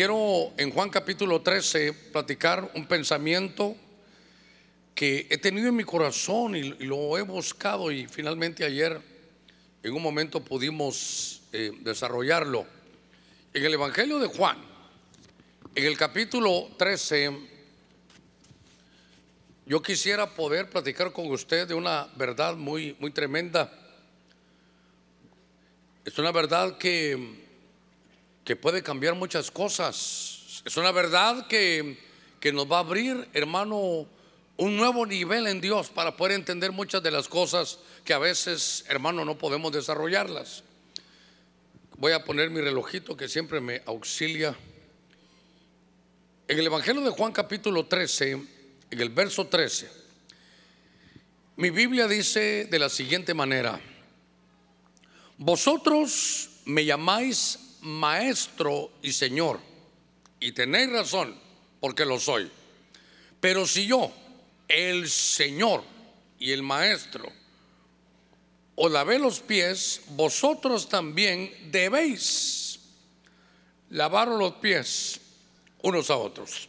quiero en Juan capítulo 13 platicar un pensamiento que he tenido en mi corazón y, lo he buscado y finalmente ayer en un momento pudimos eh, desarrollarlo. En el Evangelio de Juan, en el capítulo 13, yo quisiera poder platicar con usted de una verdad muy, muy tremenda. Es una verdad que, que puede cambiar muchas cosas. Es una verdad que, que nos va a abrir, hermano, un nuevo nivel en Dios para poder entender muchas de las cosas que a veces, hermano, no podemos desarrollarlas. Voy a poner mi relojito que siempre me auxilia. En el Evangelio de Juan capítulo 13, en el verso 13, mi Biblia dice de la siguiente manera, vosotros me llamáis maestro y señor, y tenéis razón, porque lo soy. Pero si yo, el Señor y el Maestro os lavé los pies, vosotros también debéis lavar los pies unos a otros.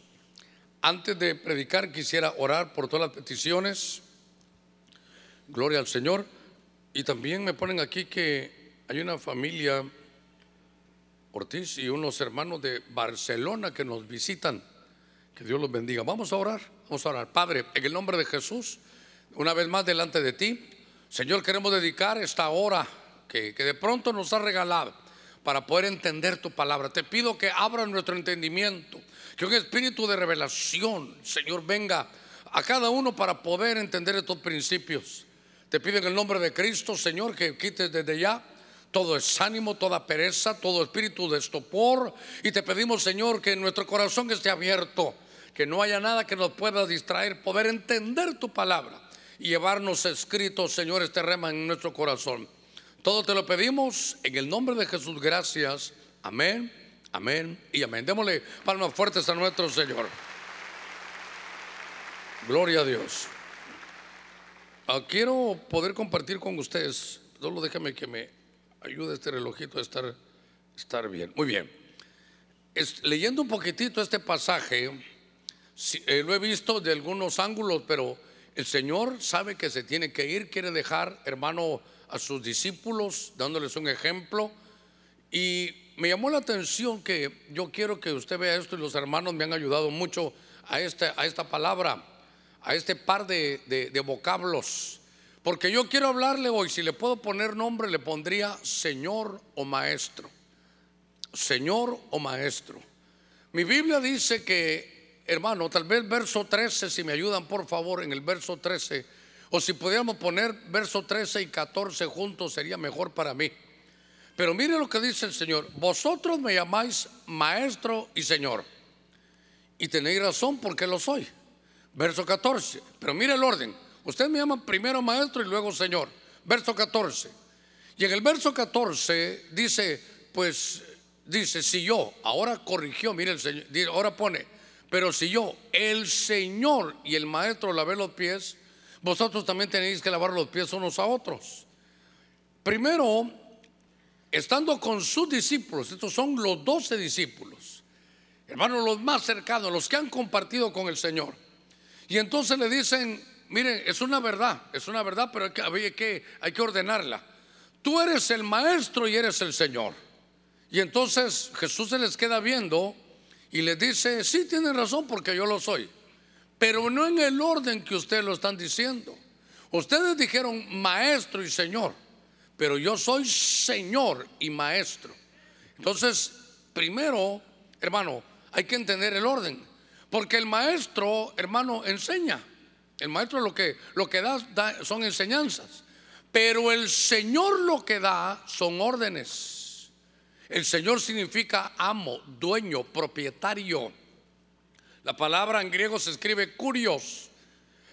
Antes de predicar quisiera orar por todas las peticiones. Gloria al Señor. Y también me ponen aquí que hay una familia Ortiz y unos hermanos de Barcelona que nos visitan. Que Dios los bendiga. Vamos a orar. Vamos a orar. Padre, en el nombre de Jesús, una vez más delante de ti, Señor, queremos dedicar esta hora que, de pronto nos ha regalado para poder entender tu palabra. Te pido que abra nuestro entendimiento, que un espíritu de revelación, Señor, venga a cada uno para poder entender estos principios. Te pido en el nombre de Cristo, Señor, que quites desde ya todo desánimo, toda pereza, todo espíritu de estopor. Y te pedimos, Señor, que nuestro corazón esté abierto que no haya nada que nos pueda distraer, poder entender tu palabra y llevarnos escrito, Señor, este rema en nuestro corazón. Todo te lo pedimos en el nombre de Jesús. Gracias. Amén, amén y amén. Démosle palmas fuertes a nuestro Señor. Gloria a Dios. Ah, quiero poder compartir con ustedes, solo déjame que me ayude este relojito a estar, estar bien. Muy bien. leyendo un poquitito este pasaje, eh, lo he visto de algunos ángulos, pero el Señor sabe que se tiene que ir, quiere dejar, hermano, a sus discípulos, dándoles un ejemplo. Y me llamó la atención que yo quiero que usted vea esto y los hermanos me han ayudado mucho a esta, a esta palabra, a este par de, de vocablos. Porque yo quiero hablarle hoy, si le puedo poner nombre, le pondría Señor o Maestro. Señor o Maestro. Mi Biblia dice que hermano, tal vez verso 13, si me ayudan por favor en el verso 13, o si pudiéramos poner verso 13 y 14 juntos sería mejor para mí. Pero mire lo que dice el Señor, vosotros me llamáis maestro y Señor, y tenéis razón porque lo soy. Verso 14, pero mire el orden, usted me llama primero maestro y luego Señor. Verso 14. Y en el verso 14 dice, pues dice, si yo, ahora corrigió, mire el Señor, ahora pone, pero si yo, el Señor y el Maestro lavé los pies, vosotros también tenéis que lavar los pies unos a otros. Primero, estando con sus discípulos, estos son los doce discípulos, hermanos, los más cercanos, los que han compartido con el Señor. Y entonces le dicen, miren, es una verdad, es una verdad, pero hay que, que, hay que ordenarla. Tú eres el maestro y eres el Señor. Y entonces Jesús se les queda viendo y les dice, sí tienen razón porque yo lo soy, pero no en el orden que ustedes lo están diciendo. Ustedes dijeron maestro y señor, pero yo soy señor y maestro. Entonces, primero, hermano, hay que entender el orden, porque el maestro, hermano, enseña. El maestro lo que, lo que da, son enseñanzas, pero el Señor lo que da son órdenes. El Señor significa amo, dueño, propietario. La palabra en griego se escribe curios.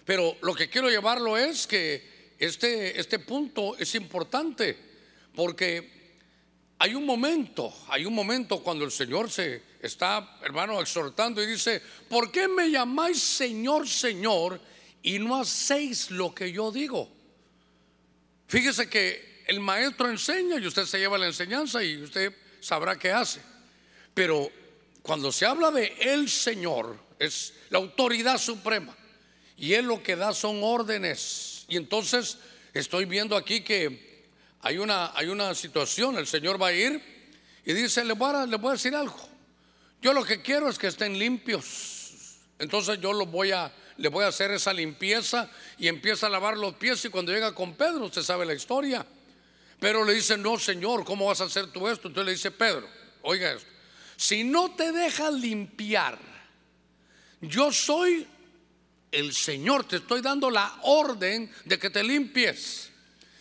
Pero lo que quiero llevarlo es que este, este punto es importante porque hay un momento, hay un momento cuando el Señor se está, hermano, exhortando y dice, ¿por qué me llamáis Señor, Señor y no hacéis lo que yo digo? Fíjese que el maestro enseña y usted se lleva la enseñanza y usted sabrá qué hace. Pero cuando se habla de el Señor, es la autoridad suprema. Y Él lo que da son órdenes. Y entonces estoy viendo aquí que hay una, hay una situación, el Señor va a ir y dice, le voy, a, le voy a decir algo. Yo lo que quiero es que estén limpios. Entonces yo lo voy a, le voy a hacer esa limpieza y empieza a lavar los pies y cuando llega con Pedro, usted sabe la historia. Pero le dice, no, Señor, ¿cómo vas a hacer tú esto? Entonces le dice, Pedro, oiga esto, si no te dejas limpiar, yo soy el Señor, te estoy dando la orden de que te limpies.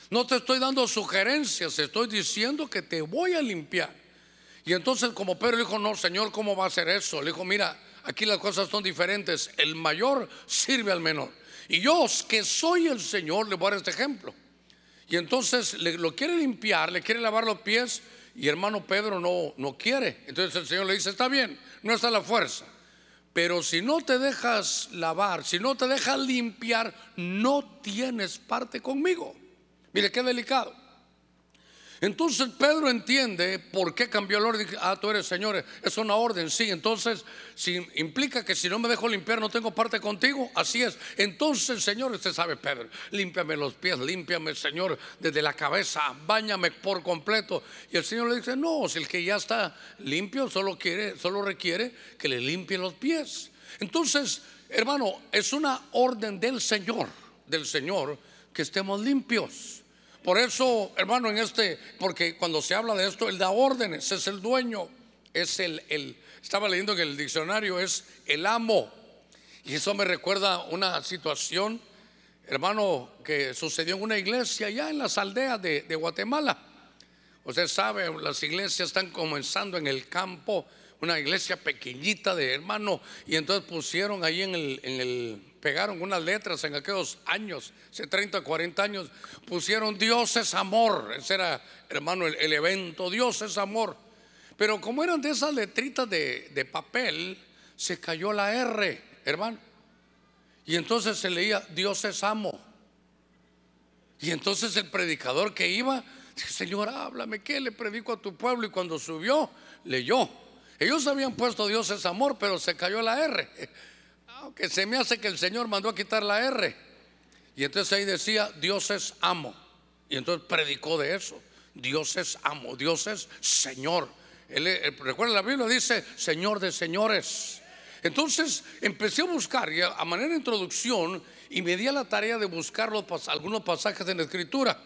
No te estoy dando sugerencias, te estoy diciendo que te voy a limpiar. Y entonces como Pedro dijo, no, Señor, ¿cómo va a ser eso? Le dijo, mira, aquí las cosas son diferentes. El mayor sirve al menor. Y yo, que soy el Señor, le voy a dar este ejemplo. Y entonces le, lo quiere limpiar, le quiere lavar los pies. Y hermano Pedro no, no quiere. Entonces el Señor le dice, está bien, no está la fuerza. Pero si no te dejas lavar, si no te dejas limpiar, no tienes parte conmigo. Mire qué delicado. Entonces Pedro entiende por qué cambió el orden. Ah, tú eres Señor, es una orden, sí. Entonces, si implica que si no me dejo limpiar no tengo parte contigo, así es. Entonces, Señor, usted sabe, Pedro, límpiame los pies, límpiame, Señor, desde la cabeza, bañame por completo. Y el Señor le dice, no, si el que ya está limpio solo quiere, solo requiere que le limpie los pies. Entonces, hermano, es una orden del Señor, del Señor, que estemos limpios. Por eso, hermano, en este, porque cuando se habla de esto, él da órdenes, es el dueño, es el, el, estaba leyendo en el diccionario, es el amo. Y eso me recuerda una situación, hermano, que sucedió en una iglesia allá en las aldeas de, de Guatemala. Usted sabe, las iglesias están comenzando en el campo, una iglesia pequeñita de hermano, y entonces pusieron ahí en el, en el pegaron unas letras en aquellos años, hace 30, 40 años, pusieron Dios es amor, ese era, hermano, el, evento, Dios es amor. Pero como eran de esas letritas de, de papel, se cayó la R, hermano. Y entonces se leía, Dios es amo. Y entonces el predicador que iba, Señor, háblame, ¿qué le predico a tu pueblo? Y cuando subió, leyó. Ellos habían puesto Dios es amor, pero se cayó la R que se me hace que el Señor mandó a quitar la R. Y entonces ahí decía, Dios es amo. Y entonces predicó de eso. Dios es amo, Dios es Señor. Él, eh, recuerda la Biblia dice, Señor de señores. Entonces empecé a buscar, y a, manera de introducción, y me di a la tarea de buscar algunos pasajes en la Escritura.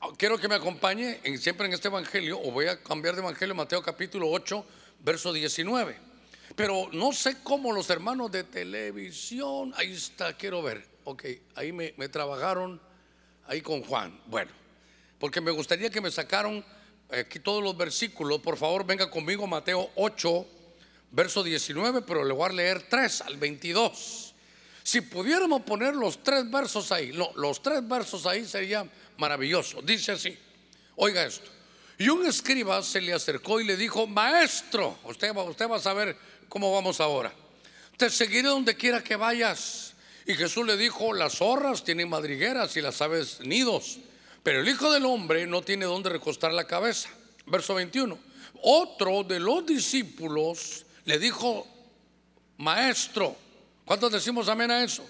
Ah, quiero que me acompañe siempre en este Evangelio, o voy a cambiar de Evangelio, Mateo capítulo 8, verso 19. Pero no sé cómo los hermanos de televisión, ahí está, quiero ver. Ok, ahí me, trabajaron, ahí con Juan. Bueno, porque me gustaría que me sacaron aquí todos los versículos. Por favor, venga conmigo, Mateo 8, verso 19, pero le voy a leer 3 al 22. Si pudiéramos poner los tres versos ahí, no, los tres versos ahí sería maravilloso. Dice así, oiga esto. Y un escriba se le acercó y le dijo, maestro, usted, usted va a saber ¿Cómo vamos ahora? Te seguiré donde quiera que vayas. Y Jesús le dijo, las zorras tienen madrigueras y las aves nidos, pero el Hijo del Hombre no tiene donde recostar la cabeza. Verso 21. Otro de los discípulos le dijo, maestro, ¿cuántos decimos amén a eso?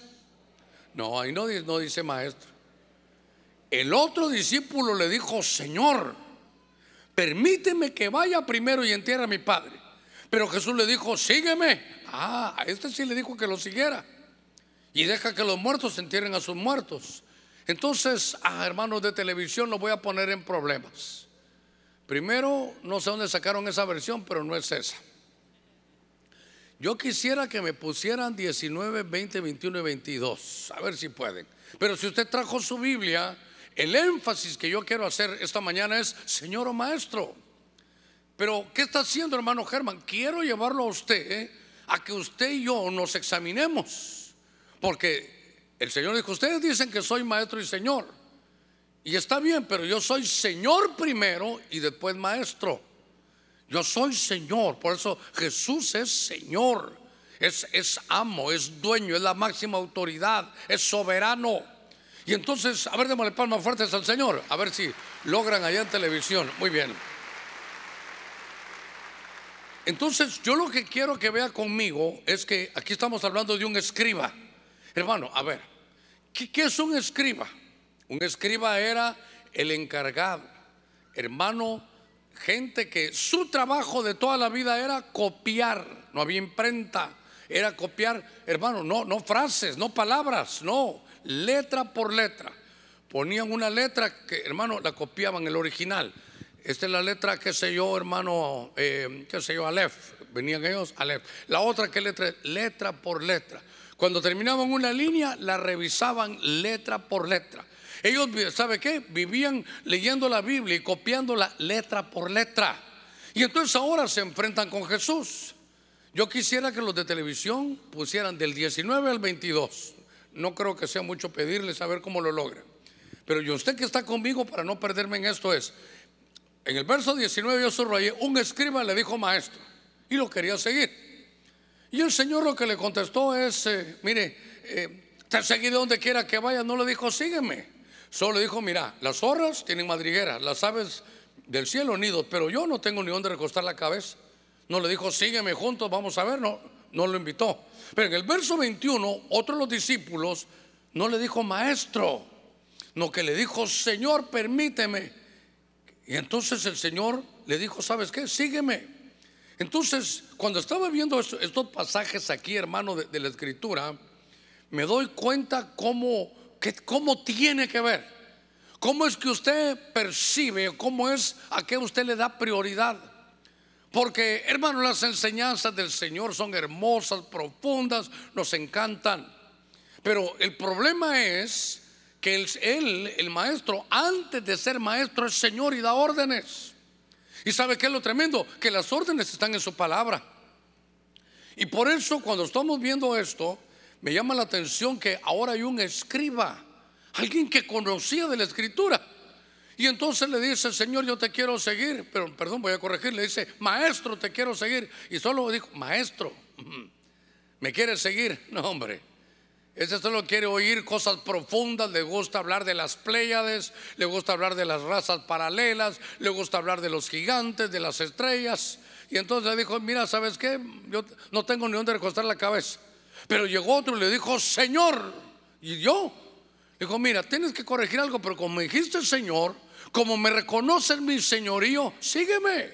No, ahí no, no dice maestro. El otro discípulo le dijo, Señor, permíteme que vaya primero y entierre a mi padre. Pero Jesús le dijo, sígueme. Ah, a este sí le dijo que lo siguiera. Y deja que los muertos entierren a sus muertos. Entonces, a hermanos de televisión, lo voy a poner en problemas. Primero, no sé dónde sacaron esa versión, pero no es esa. Yo quisiera que me pusieran 19, 20, 21 y 22. A ver si pueden. Pero si usted trajo su Biblia, el énfasis que yo quiero hacer esta mañana es, Señor o Maestro. Pero, ¿qué está haciendo, hermano Germán? Quiero llevarlo a usted eh, a que usted y yo nos examinemos. Porque el Señor dijo, ustedes dicen que soy maestro y Señor. Y está bien, pero yo soy Señor primero y después maestro. Yo soy Señor, por eso Jesús es Señor, es, es amo, es dueño, es la máxima autoridad, es soberano. Y entonces, a ver, démosle palmas fuertes al Señor, a ver si logran allá en televisión. Muy bien. Entonces, yo lo que quiero que vea conmigo es que aquí estamos hablando de un escriba. Hermano, a ver, ¿qué, es un escriba? Un escriba era el encargado, hermano, gente que su trabajo de toda la vida era copiar, no había imprenta, era copiar, hermano, no, no frases, no palabras, no, letra por letra. Ponían una letra que, hermano, la copiaban el original. Esta es la letra, qué sé yo, hermano, eh, qué sé yo, Aleph. Venían ellos, Aleph. La otra, ¿qué letra? Letra por letra. Cuando terminaban una línea, la revisaban letra por letra. Ellos, ¿sabe qué? Vivían leyendo la Biblia y copiándola letra por letra. Y entonces ahora se enfrentan con Jesús. Yo quisiera que los de televisión pusieran del 19 al 22. No creo que sea mucho pedirles a ver cómo lo logran. Pero yo usted que está conmigo para no perderme en esto es, en el verso 19 yo subrayé, un escriba le dijo maestro y lo quería seguir. Y el Señor lo que le contestó es, eh, mire, eh, te seguí de donde quiera que vaya, no le dijo, sígueme. Solo dijo, mira, las zorras tienen madrigueras, las aves del cielo nidos, pero yo no tengo ni dónde recostar la cabeza. No le dijo, sígueme juntos, vamos a ver, no, no lo invitó. Pero en el verso 21, otro de los discípulos no le dijo maestro, no que le dijo, Señor, permíteme. Y entonces el Señor le dijo, ¿sabes qué? Sígueme. Entonces, cuando estaba viendo estos, pasajes aquí, hermano, de, de, la escritura, me doy cuenta cómo, que, cómo tiene que ver. ¿Cómo es que usted percibe, cómo es a qué usted le da prioridad? Porque, hermano, las enseñanzas del Señor son hermosas, profundas, nos encantan. Pero el problema es que él, el maestro, antes de ser maestro, es Señor y da órdenes. ¿Y sabe qué es lo tremendo? Que las órdenes están en su palabra. Y por eso cuando estamos viendo esto, me llama la atención que ahora hay un escriba, alguien que conocía de la escritura. Y entonces le dice, Señor, yo te quiero seguir, pero perdón, voy a corregir, le dice, maestro, te quiero seguir. Y solo dijo, maestro, ¿me quieres seguir? No, hombre. Ese solo quiere oír cosas profundas, le gusta hablar de las Pléyades, le gusta hablar de las razas paralelas, le gusta hablar de los gigantes, de las estrellas. Y entonces le dijo, mira, ¿sabes qué? Yo no tengo ni dónde recostar la cabeza. Pero llegó otro y le dijo, Señor. Y yo, dijo, mira, tienes que corregir algo, pero como me dijiste Señor, como me reconoces mi señorío, sígueme.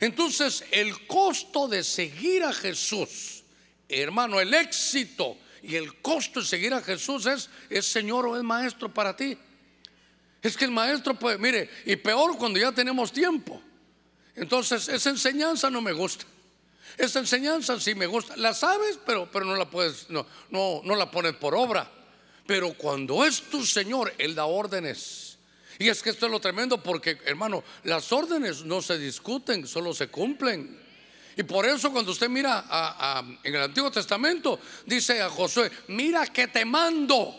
Entonces, el costo de seguir a Jesús, hermano, el éxito y el costo de seguir a Jesús es, es Señor o es Maestro para ti. Es que el Maestro, pues, mire, y peor cuando ya tenemos tiempo. Entonces, esa enseñanza no me gusta. Esa enseñanza sí me gusta. La sabes, pero, pero no la puedes, no, no, no la pones por obra. Pero cuando es tu Señor, Él da órdenes. Y es que esto es lo tremendo porque, hermano, las órdenes no se discuten, solo se cumplen. Y por eso cuando usted mira en el Antiguo Testamento, dice a Josué, mira que te mando,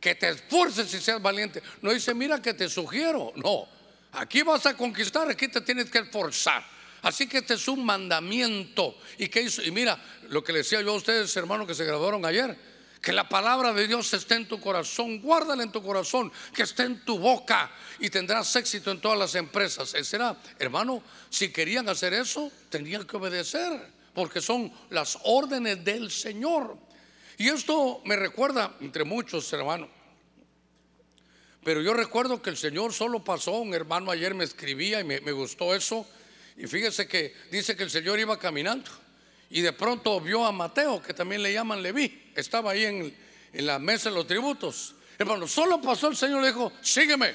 que te esfuerces y seas valiente. No dice, mira que te sugiero. No, aquí vas a conquistar, aquí te tienes que esforzar. Así que este es un mandamiento. ¿Y qué hizo? Y mira, lo que le decía yo a ustedes, hermanos, que se graduaron ayer que la palabra de Dios esté en tu corazón, guárdala en tu corazón, que esté en tu boca y tendrás éxito en todas las empresas. será, hermano, si querían hacer eso, tenían que obedecer, porque son las órdenes del Señor. Y esto me recuerda, entre muchos hermanos, pero yo recuerdo que el Señor solo pasó, un hermano ayer me escribía y me, me gustó eso, y fíjese que dice que el Señor iba caminando y de pronto vio a Mateo, que también le llaman Leví, estaba ahí en, la mesa de los tributos. Hermano, solo pasó el Señor le dijo, sígueme.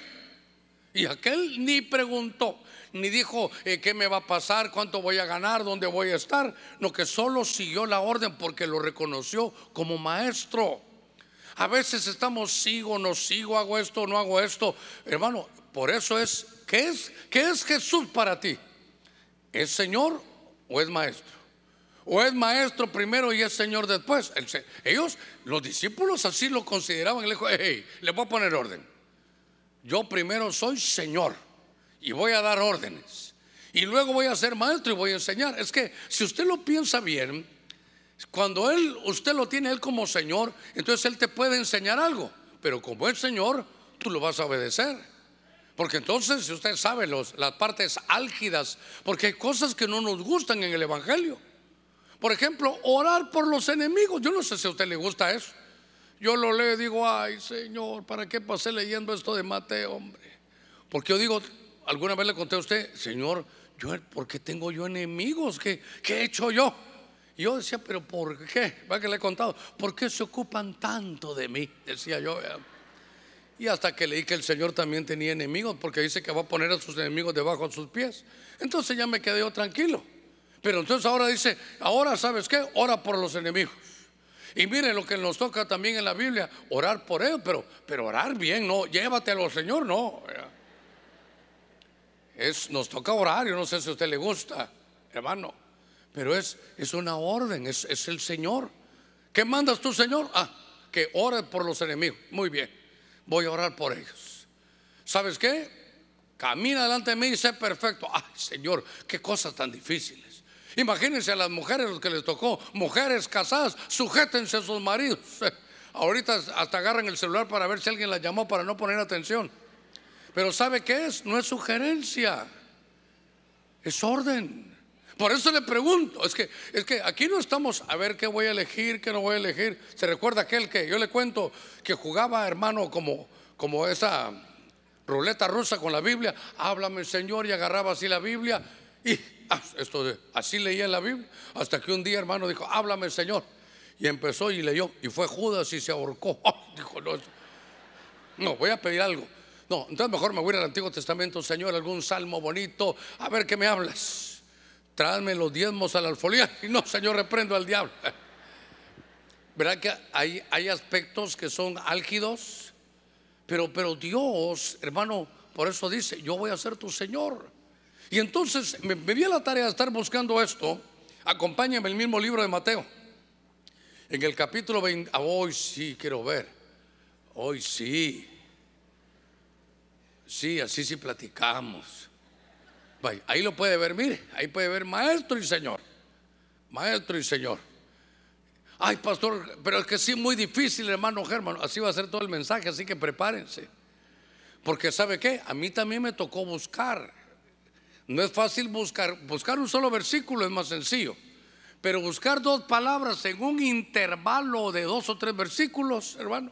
Y aquel ni preguntó, ni dijo eh, qué me va a pasar, cuánto voy a ganar, dónde voy a estar, no que solo siguió la orden porque lo reconoció como maestro. A veces estamos, sigo, no sigo, hago esto, no hago esto. Hermano, por eso es, ¿qué es, qué es Jesús para ti? ¿Es Señor o es maestro? O es maestro primero y es señor después. Ellos, los discípulos así lo consideraban. Le dijo, hey, le voy a poner orden. Yo primero soy señor y voy a dar órdenes. Y luego voy a ser maestro y voy a enseñar. Es que si usted lo piensa bien, cuando él, usted lo tiene él como señor, entonces él te puede enseñar algo. Pero como es señor, tú lo vas a obedecer. Porque entonces, si usted sabe los, las partes álgidas, porque hay cosas que no nos gustan en el Evangelio. Por ejemplo, orar por los enemigos. Yo no sé si a usted le gusta eso. Yo lo leo y digo, ay Señor, ¿para qué pasé leyendo esto de Mateo, hombre? Porque yo digo, alguna vez le conté a usted, Señor, yo, ¿por qué tengo yo enemigos? ¿Qué, qué he hecho yo? Y yo decía, pero ¿por qué? Va que le he contado, ¿por qué se ocupan tanto de mí? Decía yo. Y hasta que leí que el Señor también tenía enemigos, porque dice que va a poner a sus enemigos debajo de sus pies. Entonces ya me quedé yo tranquilo. Pero entonces ahora dice, ahora sabes qué, ora por los enemigos. Y mire lo que nos toca también en la Biblia, orar por ellos, pero, pero orar bien, no, llévatelo, Señor, no. Es, nos toca orar, yo no sé si a usted le gusta, hermano, pero es, es una orden, es, es el Señor. ¿Qué mandas tú, Señor? Ah, que ore por los enemigos. Muy bien, voy a orar por ellos. ¿Sabes qué? Camina delante de mí y sé perfecto. Ay, Señor, qué cosas tan difíciles. Imagínense a las mujeres los que les tocó, mujeres casadas, sujétense a sus maridos. Ahorita hasta agarran el celular para ver si alguien la llamó para no poner atención. Pero ¿sabe qué es? No es sugerencia, es orden. Por eso le pregunto, es que, es que aquí no estamos a ver qué voy a elegir, qué no voy a elegir. Se recuerda aquel que yo le cuento que jugaba, hermano, como, como esa ruleta rusa con la Biblia. Háblame, Señor, y agarraba así la Biblia. Y ah, esto así leía la Biblia. Hasta que un día, hermano, dijo, háblame, Señor. Y empezó y leyó. Y fue Judas y se ahorcó. dijo, no, no, voy a pedir algo. No, entonces mejor me voy al Antiguo Testamento, Señor, algún salmo bonito, a ver qué me hablas. Tráeme los diezmos al alfolía. Y no, Señor, reprendo al diablo. ¿Verdad que hay, hay aspectos que son álgidos? Pero, pero Dios, hermano, por eso dice, yo voy a ser tu Señor. Y entonces me, me di a la tarea de estar buscando esto. Acompáñame el mismo libro de Mateo. En el capítulo 20, ah, hoy sí quiero ver. Hoy sí. Sí, así sí platicamos. ahí lo puede ver, mire, ahí puede ver maestro y señor. Maestro y señor. Ay, pastor, pero es que sí, muy difícil, hermano Germán. Así va a ser todo el mensaje, así que prepárense. Porque ¿sabe qué? A mí también me tocó buscar. No es fácil buscar. Buscar un solo versículo es más sencillo. Pero buscar dos palabras en un intervalo de dos o tres versículos, hermano.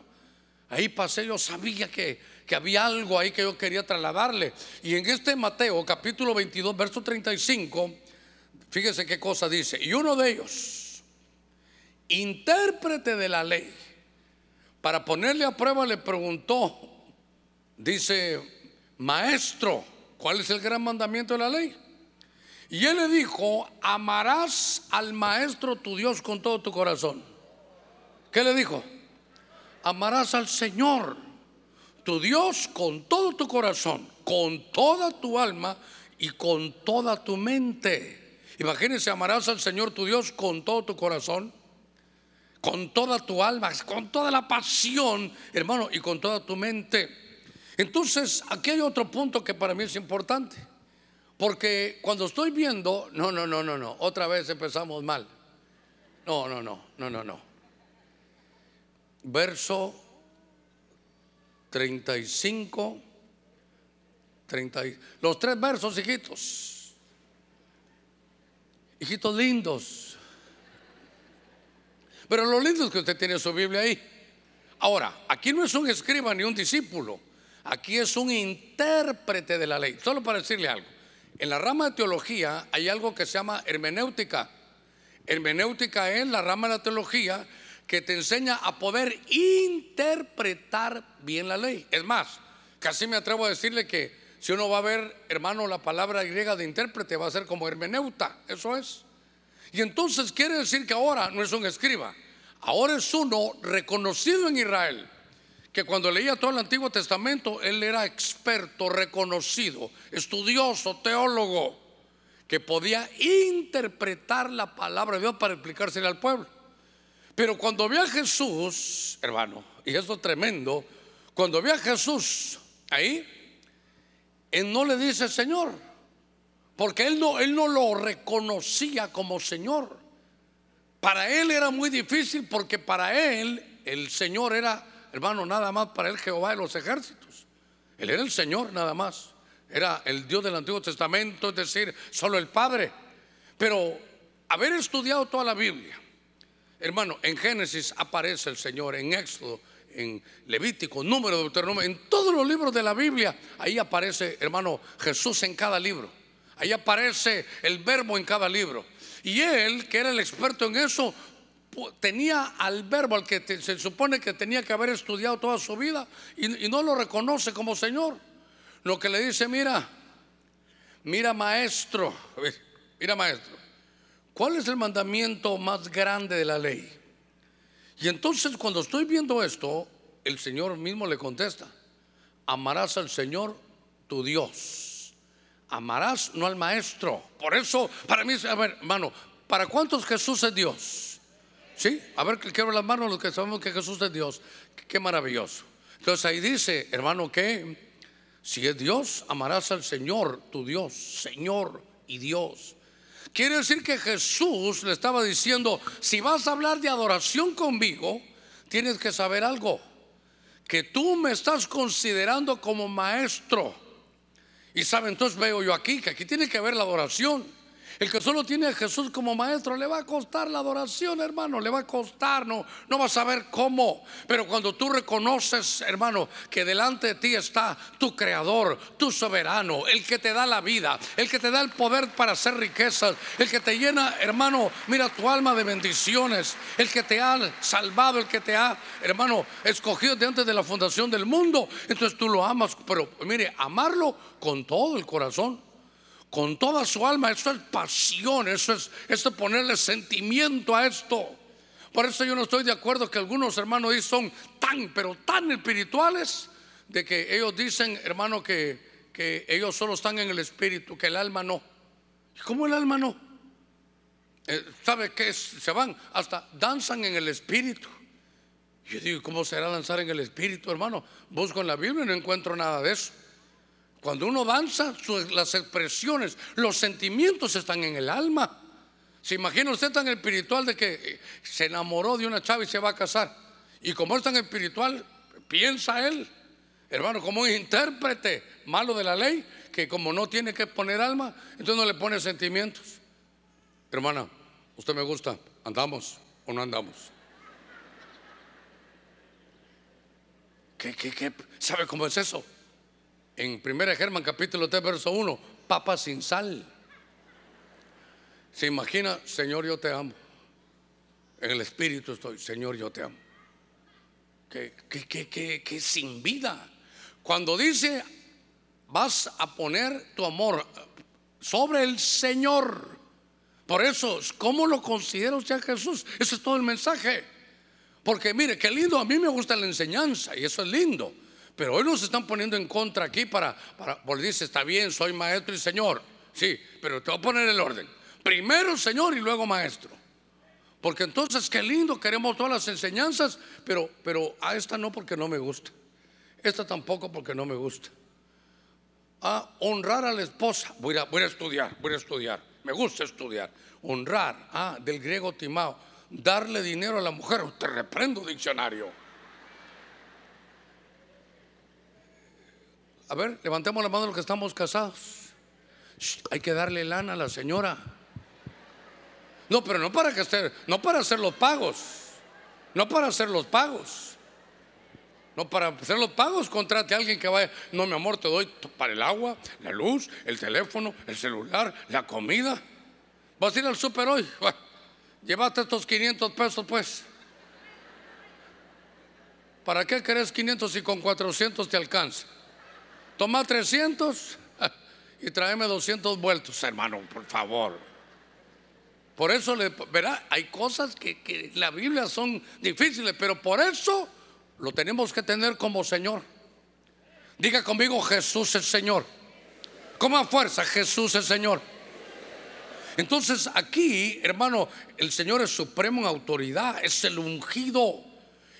Ahí pasé, yo sabía que que había algo ahí que yo quería trasladarle. Y en este Mateo capítulo 22, verso 35, fíjese qué cosa dice. Y uno de ellos, intérprete de la ley, para ponerle a prueba le preguntó, dice, maestro, ¿cuál es el gran mandamiento de la ley? Y él le dijo, amarás al maestro tu Dios con todo tu corazón. ¿Qué le dijo? Amarás al Señor tu Dios con todo tu corazón, con toda tu alma y con toda tu mente. Imagínense, amarás al Señor tu Dios con todo tu corazón, con toda tu alma, con toda la pasión, hermano, y con toda tu mente. Entonces, aquí hay otro punto que para mí es importante. Porque cuando estoy viendo, no, no, no, no, no, otra vez empezamos mal. No, no, no, no, no, no. Verso 35, 30, los tres versos, hijitos. Hijitos lindos. Pero lo lindo es que usted tiene su Biblia ahí. Ahora, aquí no es un escriba ni un discípulo. Aquí es un intérprete de la ley. Solo para decirle algo. En la rama de teología hay algo que se llama hermenéutica. Hermenéutica es la rama de la teología que te enseña a poder interpretar bien la ley. Es más, casi me atrevo a decirle que si uno va a ver, hermano, la palabra griega de intérprete va a ser como hermeneuta, eso es. Y entonces quiere decir que ahora no es un escriba, ahora es uno reconocido en Israel, que cuando leía todo el Antiguo Testamento, él era experto, reconocido, estudioso, teólogo, que podía interpretar la palabra de Dios para explicársela al pueblo. Pero cuando ve a Jesús, hermano, y eso es tremendo, cuando ve a Jesús ahí, él no le dice Señor, porque él no, él no lo reconocía como Señor. Para él era muy difícil porque para él el Señor era, hermano, nada más para él Jehová de los ejércitos. Él era el Señor nada más. Era el Dios del Antiguo Testamento, es decir, solo el Padre. Pero haber estudiado toda la Biblia, hermano, en Génesis aparece el Señor, en Éxodo, en Levítico, Número, Deuteronomio, en todos los libros de la Biblia, ahí aparece, hermano, Jesús en cada libro. Ahí aparece el verbo en cada libro. Y él, que era el experto en eso, tenía al verbo al que se supone que tenía que haber estudiado toda su vida y, y no lo reconoce como Señor. Lo que le dice, mira, mira maestro, mira maestro, ¿cuál es el mandamiento más grande de la ley? Y entonces cuando estoy viendo esto, el Señor mismo le contesta, amarás al Señor tu Dios. Amarás no al maestro. Por eso, para mí, a ver, hermano, ¿para cuántos Jesús es Dios? ¿Sí? A ver, quiero las manos los que sabemos que Jesús es Dios. Qué maravilloso. Entonces ahí dice, hermano, que si es Dios, amarás al Señor, tu Dios, Señor y Dios. Quiere decir que Jesús le estaba diciendo, si vas a hablar de adoración conmigo, tienes que saber algo, que tú me estás considerando como maestro. Y sabe, entonces veo yo aquí que aquí tiene que haber la adoración. El que solo tiene a Jesús como maestro le va a costar la adoración, hermano, le va a costar, no, no va a saber cómo. Pero cuando tú reconoces, hermano, que delante de ti está tu creador, tu soberano, el que te da la vida, el que te da el poder para hacer riquezas, el que te llena, hermano, mira tu alma de bendiciones, el que te ha salvado, el que te ha, hermano, escogido de antes de la fundación del mundo. Entonces tú lo amas, pero mire, amarlo con todo el corazón con toda su alma. Eso es pasión, eso es, eso ponerle sentimiento a esto. Por eso yo no estoy de acuerdo que algunos hermanos son tan, pero tan espirituales, de que ellos dicen, hermano, que, que ellos solo están en el espíritu, que el alma no. ¿Cómo el alma no? Eh, ¿Sabe qué? Se van, hasta danzan en el espíritu. Yo digo, ¿cómo será danzar en el espíritu, hermano? Busco en la Biblia y no encuentro nada de eso. Cuando uno danza, las expresiones, los sentimientos están en el alma. ¿Se imagina usted tan espiritual de que eh, se enamoró de una chava y se va a casar? Y como es tan espiritual, piensa él, hermano, como un intérprete malo de la ley, que como no tiene que poner alma, entonces no le pone sentimientos. Hermana, usted me gusta, ¿andamos o no andamos? ¿Qué, qué, qué? ¿Sabe cómo es eso? En 1 Germán capítulo 3, verso 1, papa sin sal. Se imagina, Señor, yo te amo. En el Espíritu estoy, Señor, yo te amo. Que, que, que, que, sin vida. Cuando dice, vas a poner tu amor sobre el Señor. Por eso, ¿cómo lo considera usted Jesús? Ese es todo el mensaje. Porque mire, qué lindo, a mí me gusta la enseñanza y eso es lindo. Pero hoy nos están poniendo en contra aquí para, para porque dice, está bien, soy maestro y señor. Sí, pero te voy a poner el orden. Primero señor y luego maestro. Porque entonces qué lindo, queremos todas las enseñanzas, pero, pero a esta no porque no me gusta. Esta tampoco porque no me gusta. A honrar a la esposa. Voy a, voy a estudiar, voy a estudiar. Me gusta estudiar. Honrar, ah, del griego timao. Darle dinero a la mujer. Te reprendo diccionario. A ver, levantemos la mano los que estamos casados. hay que darle lana a la señora. No, pero no para que esté, no para hacer los pagos. No para hacer los pagos. No para hacer los pagos, contrate a alguien que vaya. No, mi amor, te doy para el agua, la luz, el teléfono, el celular, la comida. Vas a ir al súper hoy. llévate estos 500 pesos, pues. ¿Para qué querés 500 si con 400 te alcanza? Toma 300 y tráeme 200 vueltos, hermano, por favor. Por eso, le, verá, hay cosas que, que la Biblia son difíciles, pero por eso lo tenemos que tener como Señor. Diga conmigo, Jesús es Señor. Como a fuerza, Jesús es Señor. Entonces aquí, hermano, el Señor es supremo en autoridad, es el ungido.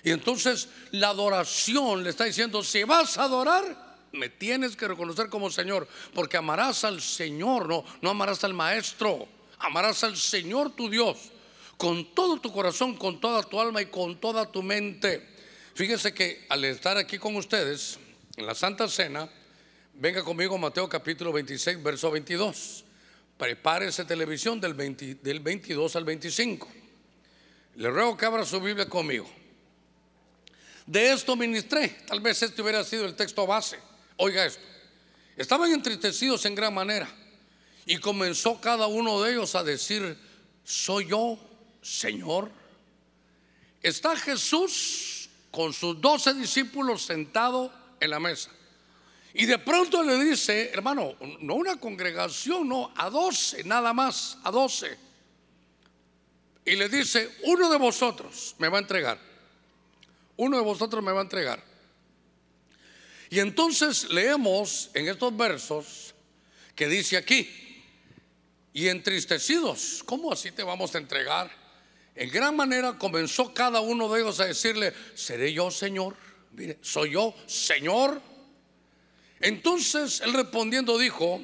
Y entonces la adoración le está diciendo, si vas a adorar, me tienes que reconocer como Señor, porque amarás al Señor, no, no amarás al Maestro, amarás al Señor tu Dios, con todo tu corazón, con toda tu alma y con toda tu mente. Fíjese que al estar aquí con ustedes, en la Santa Cena, venga conmigo Mateo capítulo 26, verso 22. Prepárese televisión del, del 22 al 25. Le ruego que abra su Biblia conmigo. De esto ministré. Tal vez este hubiera sido el texto base. Oiga esto. Estaban entristecidos en gran manera. Y comenzó cada uno de ellos a decir, ¿soy yo, Señor? Está Jesús con sus doce discípulos sentado en la mesa. Y de pronto le dice, hermano, no una congregación, no, a doce, nada más, a doce. Y le dice, uno de vosotros me va a entregar. Uno de vosotros me va a entregar. Y entonces leemos en estos versos que dice aquí, y entristecidos, ¿cómo así te vamos a entregar? En gran manera comenzó cada uno de ellos a decirle, ¿seré yo Señor? Mire, ¿soy yo Señor? Entonces él respondiendo dijo,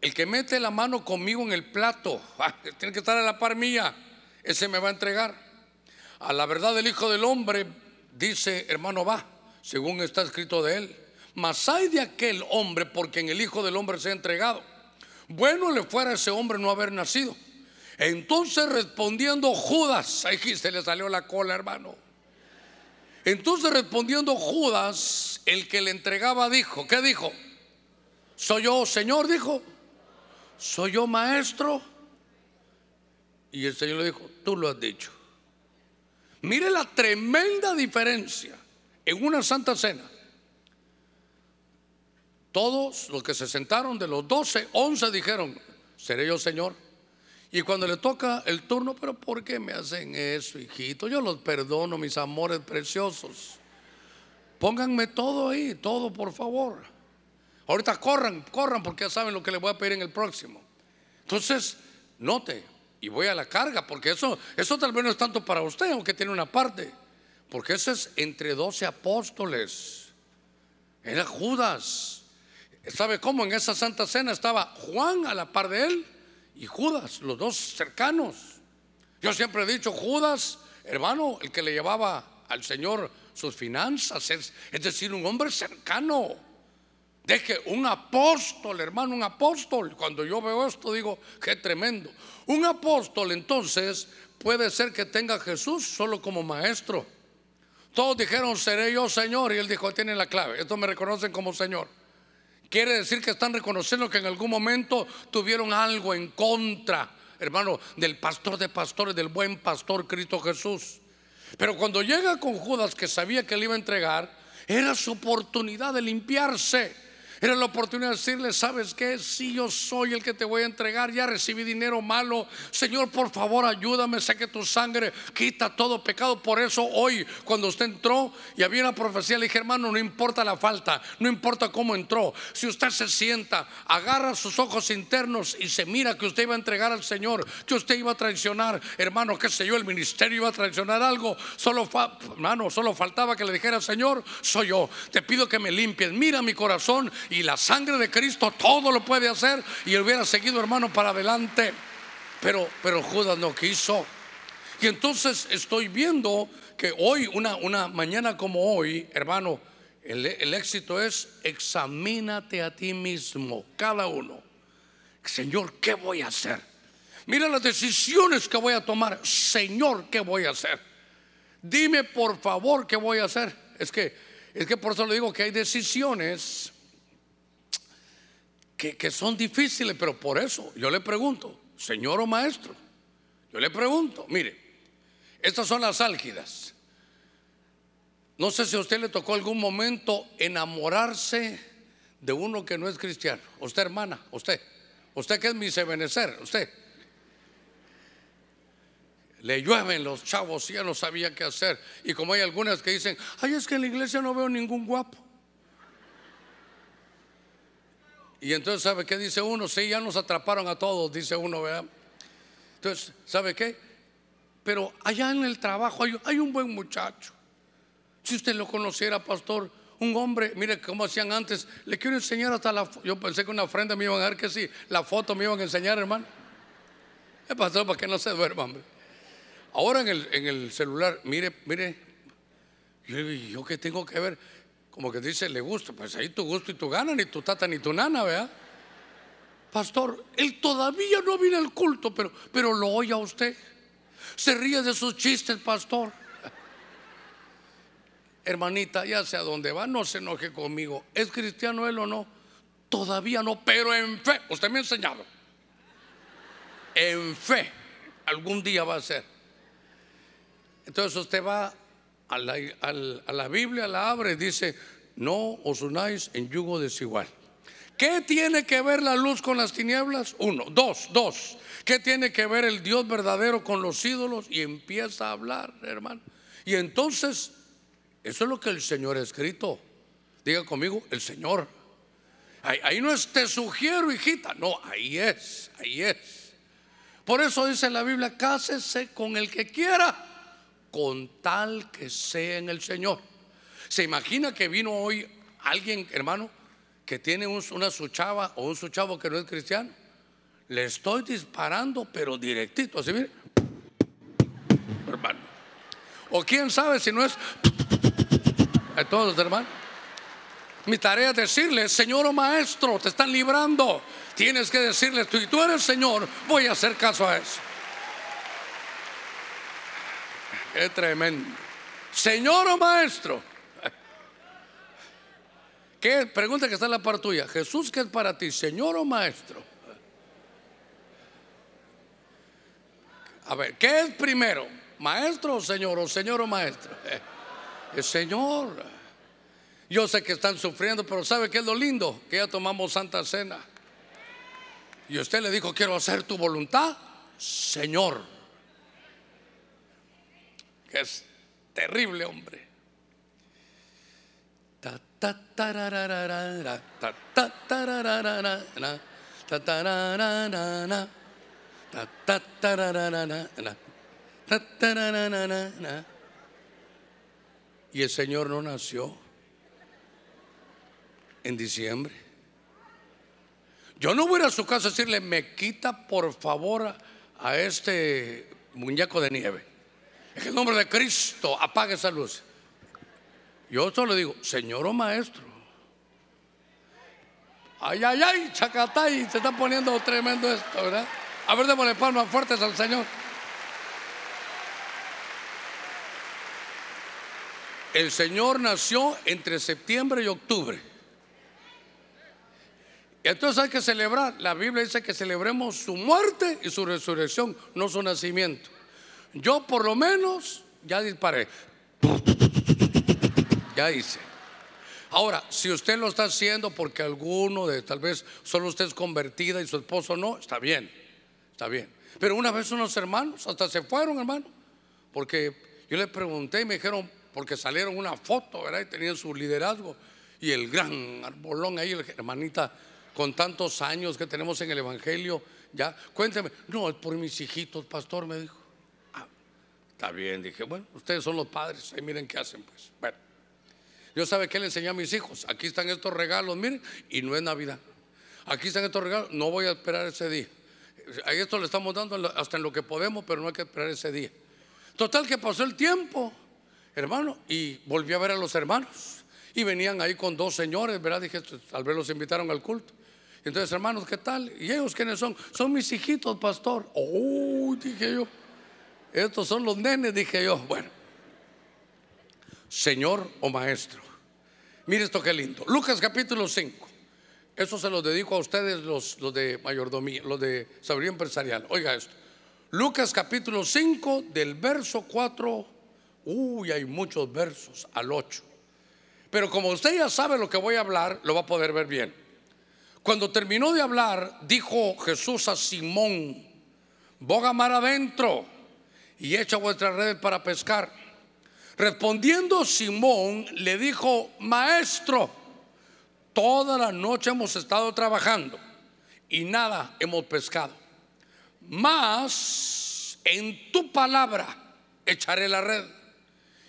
el que mete la mano conmigo en el plato, ah, tiene que estar a la par mía, ese me va a entregar. A la verdad del Hijo del Hombre dice, hermano, va, según está escrito de él. Mas hay de aquel hombre porque en el Hijo del Hombre se ha entregado. Bueno le fuera a ese hombre no haber nacido. Entonces respondiendo Judas, ahí se le salió la cola, hermano. Entonces respondiendo Judas, el que le entregaba dijo, ¿qué dijo? Soy yo, Señor, dijo. Soy yo, maestro. Y el Señor le dijo, tú lo has dicho. Mire la tremenda diferencia en una santa cena. Todos los que se sentaron de los doce, once dijeron, seré yo Señor. Y cuando le toca el turno, pero ¿por qué me hacen eso, hijito? Yo los perdono, mis amores preciosos. Pónganme todo ahí, todo por favor. Ahorita corran, corran porque ya saben lo que les voy a pedir en el próximo. Entonces, note, y voy a la carga, porque eso, eso tal vez no es tanto para usted, aunque tiene una parte. Porque eso es entre doce apóstoles. Era Judas. ¿Sabe cómo? En esa santa cena estaba Juan a la par de él y Judas, los dos cercanos. Yo siempre he dicho, Judas, hermano, el que le llevaba al Señor sus finanzas, es, decir, un hombre cercano. Deje un apóstol, hermano, un apóstol. Cuando yo veo esto digo, qué tremendo. Un apóstol entonces puede ser que tenga a Jesús solo como maestro. Todos dijeron, seré yo Señor. Y él dijo, tiene la clave. Esto me reconocen como Señor. Quiere decir que están reconociendo que en algún momento tuvieron algo en contra, hermano, del pastor de pastores, del buen pastor Cristo Jesús. Pero cuando llega con Judas, que sabía que le iba a entregar, era su oportunidad de limpiarse. Era la oportunidad de decirle, ¿sabes qué? Si yo soy el que te voy a entregar, ya recibí dinero malo. Señor, por favor, ayúdame, sé que tu sangre quita todo pecado. Por eso hoy, cuando usted entró y había una profecía, le dije, hermano, no importa la falta, no importa cómo entró. Si usted se sienta, agarra sus ojos internos y se mira que usted iba a entregar al Señor, que usted iba a traicionar, hermano, qué sé yo, el ministerio iba a traicionar algo. Solo, hermano, solo faltaba que le dijera, Señor, soy yo. Te pido que me limpies. Mira mi corazón y la sangre de Cristo todo lo puede hacer y él hubiera seguido hermano para adelante. Pero, pero Judas no quiso. Y entonces estoy viendo que hoy, una, una mañana como hoy, hermano, el, el éxito es examínate a ti mismo, cada uno. Señor, ¿qué voy a hacer? Mira las decisiones que voy a tomar. Señor, ¿qué voy a hacer? Dime por favor qué voy a hacer. Es que, es que por eso le digo que hay decisiones que, son difíciles, pero por eso yo le pregunto, señor o maestro, yo le pregunto, mire, estas son las álgidas. No sé si a usted le tocó algún momento enamorarse de uno que no es cristiano. Usted, hermana, usted, usted que es mi sebenecer, usted. Le llueven los chavos y ya no sabía qué hacer. Y como hay algunas que dicen, ay, es que en la iglesia no veo ningún guapo. Y entonces, ¿sabe qué dice uno? Sí, ya nos atraparon a todos, dice uno, ¿verdad? Entonces, ¿sabe qué? Pero allá en el trabajo hay, un buen muchacho. Si usted lo conociera, pastor, un hombre, mire cómo hacían antes, le quiero enseñar hasta la Yo pensé que una ofrenda me iban a dar que sí, la foto me iban a enseñar, hermano. ¿Qué pasó? Para que no se duerma. Ahora en el, en el celular, mire, mire, yo, que tengo que ver, como que dice, le gusta, pues ahí tu gusto y tu gana, ni tu tata ni tu nana, ¿verdad? Pastor, él todavía no viene al culto, pero, pero lo oye a usted. Se ríe de sus chistes, pastor. Hermanita, ya sé a dónde va, no se enoje conmigo. ¿Es cristiano él o no? Todavía no, pero en fe. Usted me ha enseñado. En fe, algún día va a ser. Entonces usted va a la, a la Biblia, la abre dice, no os unáis en yugo desigual. ¿Qué tiene que ver la luz con las tinieblas? Uno, dos, dos. ¿Qué tiene que ver el Dios verdadero con los ídolos? Y empieza a hablar, hermano. Y entonces, eso es lo que el Señor ha escrito. Diga conmigo, el Señor. Ahí, ahí no es te sugiero, hijita. No, ahí es, ahí es. Por eso dice la Biblia, cásese con el que quiera, con tal que sea en el Señor. ¿Se imagina que vino hoy alguien, hermano, que tiene una suchava o un suchavo que no es cristiano? Le estoy disparando, pero directito, así mire. Hermano. O quién sabe si no es todos, hermano. Mi tarea es decirle, Señor o Maestro, te están librando. Tienes que decirle, tú, tú eres Señor, voy a hacer caso a eso. Qué tremendo. Señor o Maestro. ¿Qué? Pregunta que está en la parte tuya. Jesús, ¿qué es para ti? ¿Señor o Maestro? A ver, ¿qué es primero? ¿Maestro o Señor? ¿O Señor o Maestro? El Señor. Yo sé que están sufriendo, pero ¿sabe qué es lo lindo? Que ya tomamos Santa Cena. Y usted le dijo, quiero hacer tu voluntad, Señor. Que es terrible, hombre. Y el Señor no nació en diciembre. Yo no voy a, ir a su casa a decirle, me quita por favor a este muñeco de nieve. En el nombre de Cristo, apague esa luz. Yo solo digo, Señor o maestro. Ay, ay, ay, chacatay, se está poniendo tremendo esto, ¿verdad? A ver, démosle palmas fuertes al Señor. El Señor nació entre septiembre y octubre. Y entonces hay que celebrar. La Biblia dice que celebremos su muerte y su resurrección, no su nacimiento. Yo por lo menos ya disparé. Ya hice. Ahora, si usted lo está haciendo porque alguno de tal vez solo usted es convertida y su esposo no, está bien, está bien. Pero una vez unos hermanos hasta se fueron, hermano, porque yo le pregunté y me dijeron, porque salieron una foto, ¿verdad? Y tenían su liderazgo y el gran arbolón ahí, hermanita, con tantos años que tenemos en el Evangelio, ya, cuénteme, no, es por mis hijitos, pastor, me dijo. Está bien, dije, bueno, ustedes son los padres, ahí miren qué hacen, pues. Bueno. Yo sabe que le enseñé a mis hijos. Aquí están estos regalos, miren, y no es Navidad. Aquí están estos regalos, no voy a esperar ese día. A esto le estamos dando hasta en lo que podemos, pero no hay que esperar ese día. Total que pasó el tiempo, hermano, y volví a ver a los hermanos. Y venían ahí con dos señores, ¿verdad? Dije, tal vez los invitaron al culto. Entonces, hermanos, ¿qué tal? ¿Y ellos quiénes son? Son mis hijitos, pastor. Oh, dije yo. Estos son los nenes, dije yo. Bueno, Señor o Maestro. Mire esto qué lindo. Lucas capítulo 5. Eso se lo dedico a ustedes los, los de mayordomía, los de sabiduría empresarial. Oiga esto. Lucas capítulo 5 del verso 4. Uy, hay muchos versos al 8. Pero como usted ya sabe lo que voy a hablar, lo va a poder ver bien. Cuando terminó de hablar, dijo Jesús a Simón, boga mar adentro y echa vuestra red para pescar. Respondiendo Simón le dijo, maestro, toda la noche hemos estado trabajando y nada hemos pescado. Mas en tu palabra echaré la red.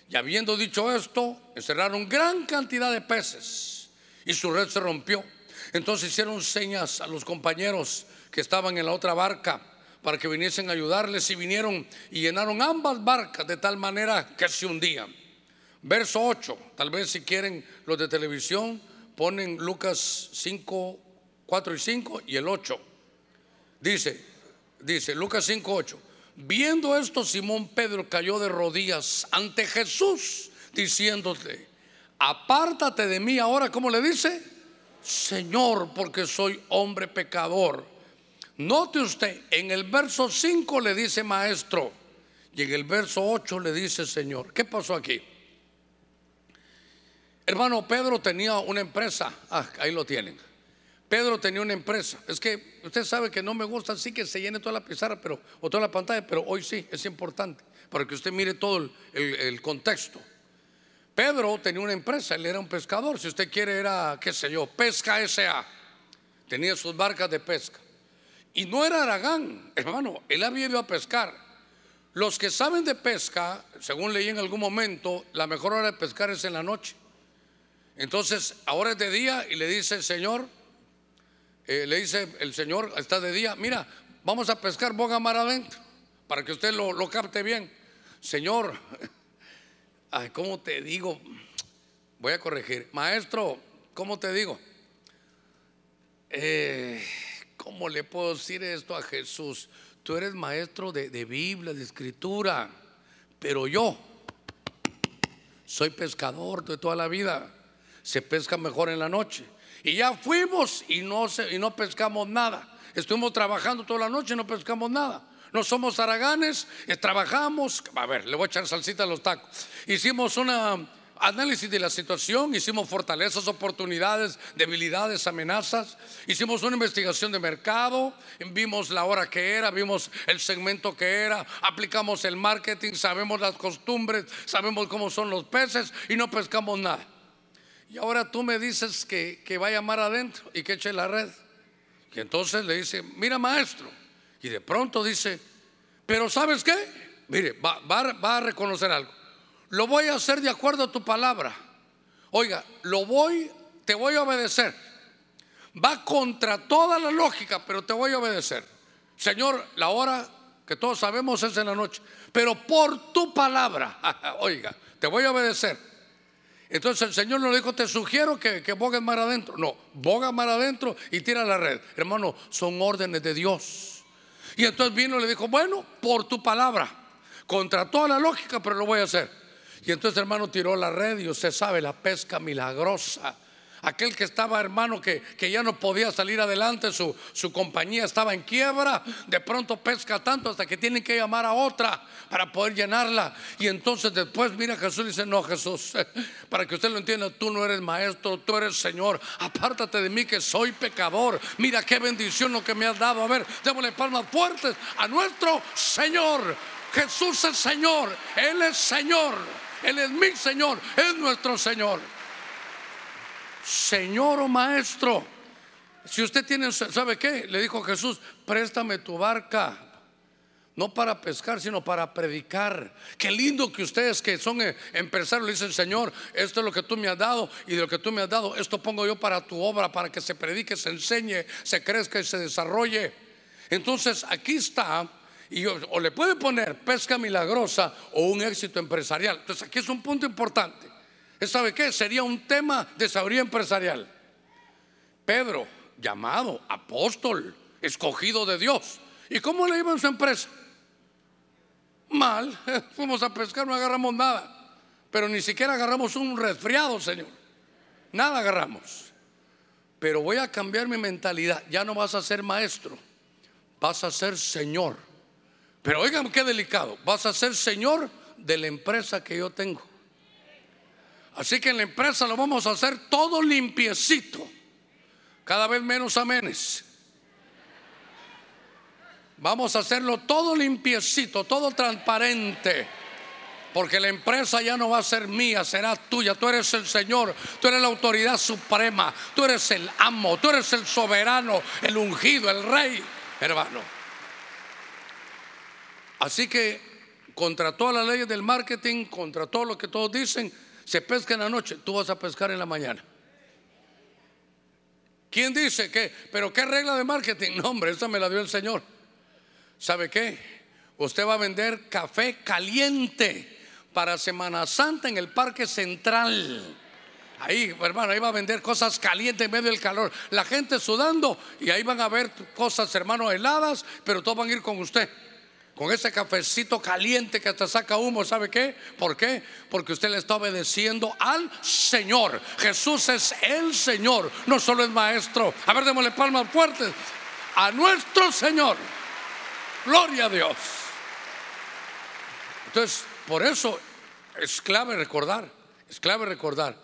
Y habiendo dicho esto, encerraron gran cantidad de peces y su red se rompió. Entonces hicieron señas a los compañeros que estaban en la otra barca para que viniesen a ayudarles y vinieron y llenaron ambas barcas de tal manera que se hundían. Verso 8, tal vez si quieren los de televisión, ponen Lucas 5, 4 y 5 y el 8. Dice, dice Lucas 5, 8. Viendo esto, Simón Pedro cayó de rodillas ante Jesús, diciéndole, apártate de mí ahora, ¿cómo le dice? Señor, porque soy hombre pecador. Note usted, en el verso 5 le dice maestro y en el verso 8 le dice Señor. ¿Qué pasó aquí? Hermano, Pedro tenía una empresa. Ah, ahí lo tienen. Pedro tenía una empresa. Es que usted sabe que no me gusta así que se llene toda la pizarra pero, o toda la pantalla, pero hoy sí, es importante para que usted mire todo el, contexto. Pedro tenía una empresa, él era un pescador. Si usted quiere, era, qué sé yo, Pesca S.A. Tenía sus barcas de pesca. Y no era Aragán, hermano, él había ido a pescar. Los que saben de pesca, según leí en algún momento, la mejor hora de pescar es en la noche. Entonces, ahora es de día y le dice el Señor, eh, le dice el Señor, está de día, mira, vamos a pescar boga mar adentro, para que usted lo, capte bien. Señor, ay, ¿cómo te digo? Voy a corregir. Maestro, ¿cómo te digo? Eh, ¿Cómo le puedo decir esto a Jesús? Tú eres maestro de, de Biblia, de escritura, pero yo soy pescador de toda la vida. Se pesca mejor en la noche. Y ya fuimos y no, y no pescamos nada. Estuvimos trabajando toda la noche y no pescamos nada. No somos araganes, eh, trabajamos. A ver, le voy a echar salsita a los tacos. Hicimos un análisis de la situación, hicimos fortalezas, oportunidades, debilidades, amenazas. Hicimos una investigación de mercado, vimos la hora que era, vimos el segmento que era, aplicamos el marketing, sabemos las costumbres, sabemos cómo son los peces y no pescamos nada. Y ahora tú me dices que, que vaya mar adentro y que eche la red. Y entonces le dice, mira maestro. Y de pronto dice, pero ¿sabes qué? Mire, va, va, a reconocer algo. Lo voy a hacer de acuerdo a tu palabra. Oiga, lo voy, te voy a obedecer. Va contra toda la lógica, pero te voy a obedecer. Señor, la hora que todos sabemos es en la noche, pero por tu palabra, oiga, te voy a obedecer. Entonces el Señor no le dijo, te sugiero que, que bogues mar adentro. No, boga mar adentro y tira la red. Hermano, son órdenes de Dios. Y entonces vino y le dijo, bueno, por tu palabra, contra toda la lógica, pero lo voy a hacer. Y entonces hermano tiró la red y usted sabe, la pesca milagrosa aquel que estaba hermano que, que ya no podía salir adelante, su, su compañía estaba en quiebra, de pronto pesca tanto hasta que tienen que llamar a otra para poder llenarla. Y entonces después mira Jesús y dice, no Jesús, para que usted lo entienda, tú no eres maestro, tú eres Señor, apártate de mí que soy pecador. Mira qué bendición lo que me has dado. A ver, démosle palmas fuertes a nuestro Señor. Jesús es Señor, Él es Señor, Él es mi Señor, es nuestro Señor. Señor o maestro, si usted tiene, ¿sabe qué? Le dijo Jesús, préstame tu barca. No para pescar, sino para predicar. Qué lindo que ustedes que son eh, empresarios le dicen, Señor, esto es lo que tú me has dado y de lo que tú me has dado, esto pongo yo para tu obra, para que se predique, se enseñe, se crezca y se desarrolle. Entonces aquí está, y o le puede poner pesca milagrosa o un éxito empresarial. Entonces aquí es un punto importante. ¿Sabe qué? Sería un tema de sabiduría empresarial. Pedro, llamado apóstol, escogido de Dios. ¿Y cómo le iba en su empresa? Mal, fuimos a pescar, no agarramos nada. Pero ni siquiera agarramos un resfriado, Señor. Nada agarramos. Pero voy a cambiar mi mentalidad. Ya no vas a ser maestro, vas a ser Señor. Pero oigan qué delicado, vas a ser Señor de la empresa que yo tengo. Así que en la empresa lo vamos a hacer todo limpiecito, cada vez menos amenes. Vamos a hacerlo todo limpiecito, todo transparente. Porque la empresa ya no va a ser mía, será tuya. Tú eres el Señor, tú eres la autoridad suprema, tú eres el amo, tú eres el soberano, el ungido, el rey, hermano. Así que contra todas las leyes del marketing, contra todo lo que todos dicen, se pesca en la noche, tú vas a pescar en la mañana. ¿Quién dice que? Pero qué regla de marketing? No, hombre, esa me la dio el Señor. ¿Sabe qué? Usted va a vender café caliente para Semana Santa en el Parque Central. Ahí, hermano, ahí va a vender cosas calientes en medio del calor. La gente sudando y ahí van a ver cosas, hermano, heladas, pero todos van a ir con usted. Con ese cafecito caliente que hasta saca humo, ¿sabe qué? ¿Por qué? Porque usted le está obedeciendo al Señor. Jesús es el Señor, no solo es maestro. A ver, démosle palmas fuertes a nuestro Señor. Gloria a Dios. Entonces, por eso es clave recordar, es clave recordar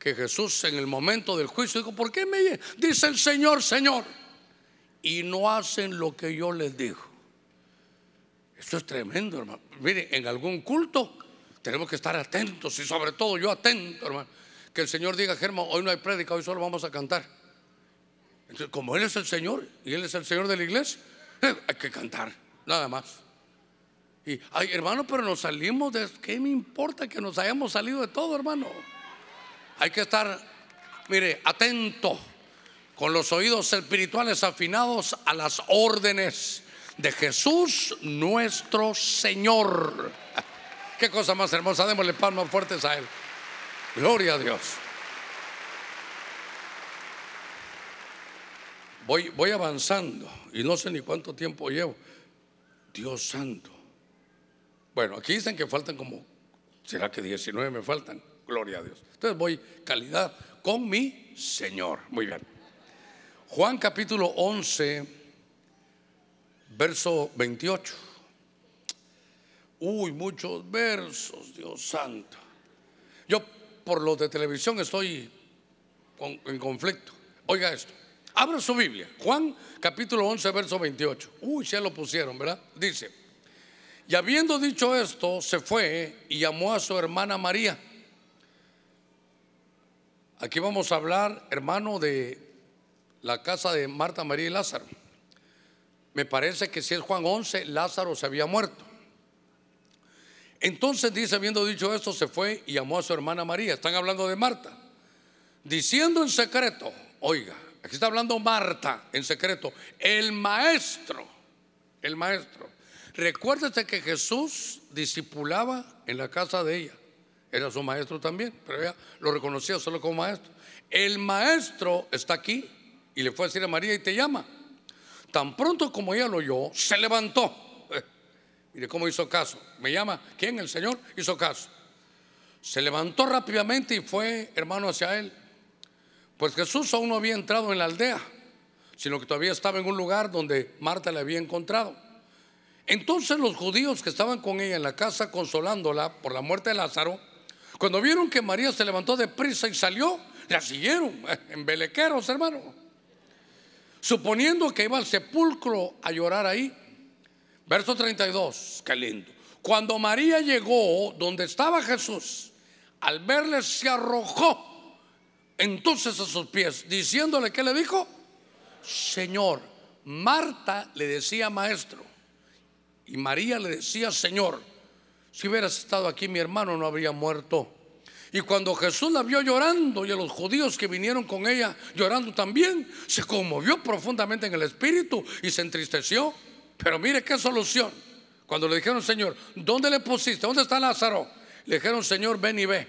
que Jesús en el momento del juicio dijo, ¿por qué me dice el Señor, Señor? Y no hacen lo que yo les digo. Esto es tremendo, hermano. Mire, en algún culto tenemos que estar atentos y sobre todo yo atento, hermano. Que el Señor diga, Germán, hoy no hay prédica, hoy solo vamos a cantar. Entonces, como Él es el Señor y Él es el Señor de la iglesia, eh, hay que cantar, nada más. Y, ay, hermano, pero nos salimos de. ¿Qué me importa que nos hayamos salido de todo, hermano? Hay que estar, mire, atento, con los oídos espirituales afinados a las órdenes de Jesús nuestro Señor. Qué cosa más hermosa, démosle palmas fuertes a Él. Gloria a Dios. Voy, voy avanzando y no sé ni cuánto tiempo llevo. Dios santo. Bueno, aquí dicen que faltan como, ¿será que 19 me faltan? Gloria a Dios. Entonces voy calidad con mi Señor. Muy bien. Juan capítulo 11, verso 28. Uy, muchos versos, Dios santo. Yo por los de televisión estoy en conflicto. Oiga esto. Abra su Biblia. Juan capítulo 11, verso 28. Uy, ya lo pusieron, ¿verdad? Dice, y habiendo dicho esto, se fue y llamó a su hermana María Aquí vamos a hablar, hermano, de la casa de Marta, María y Lázaro. Me parece que si es Juan 11, Lázaro se había muerto. Entonces dice, habiendo dicho esto, se fue y llamó a su hermana María. Están hablando de Marta. Diciendo en secreto, oiga, aquí está hablando Marta en secreto, el maestro, el maestro. Recuérdese que Jesús discipulaba en la casa de ella era su maestro también, pero ella lo reconocía solo como maestro. El maestro está aquí y le fue a decir a María y te llama. Tan pronto como ella lo oyó, se levantó. mire cómo hizo caso. Me llama, ¿quién? El Señor hizo caso. Se levantó rápidamente y fue, hermano, hacia él. Pues Jesús aún no había entrado en la aldea, sino que todavía estaba en un lugar donde Marta le había encontrado. Entonces los judíos que estaban con ella en la casa consolándola por la muerte de Lázaro, cuando vieron que María se levantó de prisa y salió, la siguieron en belequeros, hermano. Suponiendo que iba al sepulcro a llorar ahí. Verso 32, qué lindo. Cuando María llegó donde estaba Jesús, al verle se arrojó entonces a sus pies, diciéndole, ¿qué le dijo? Señor. Marta le decía maestro y María le decía Señor. Si hubieras estado aquí, mi hermano no habría muerto. Y cuando Jesús la vio llorando y a los judíos que vinieron con ella llorando también, se conmovió profundamente en el espíritu y se entristeció. Pero mire qué solución. Cuando le dijeron, Señor, ¿dónde le pusiste? ¿Dónde está Lázaro? Le dijeron, Señor, ven y ve.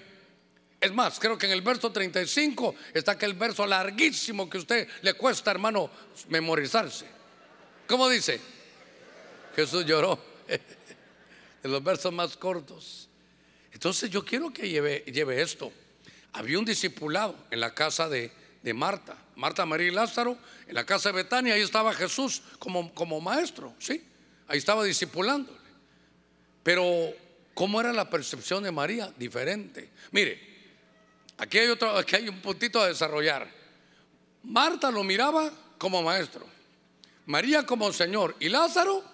Es más, creo que en el verso 35 está aquel verso larguísimo que a usted le cuesta, hermano, memorizarse. ¿Cómo dice? Jesús lloró. en los versos más cortos. Entonces yo quiero que lleve, lleve esto. Había un discipulado en la casa de, Marta, Marta, María y Lázaro, en la casa de Betania, ahí estaba Jesús como, como maestro, ¿sí? Ahí estaba discipulándole. Pero, ¿cómo era la percepción de María? Diferente. Mire, aquí hay, otro, aquí hay un puntito a desarrollar. Marta lo miraba como maestro, María como Señor y Lázaro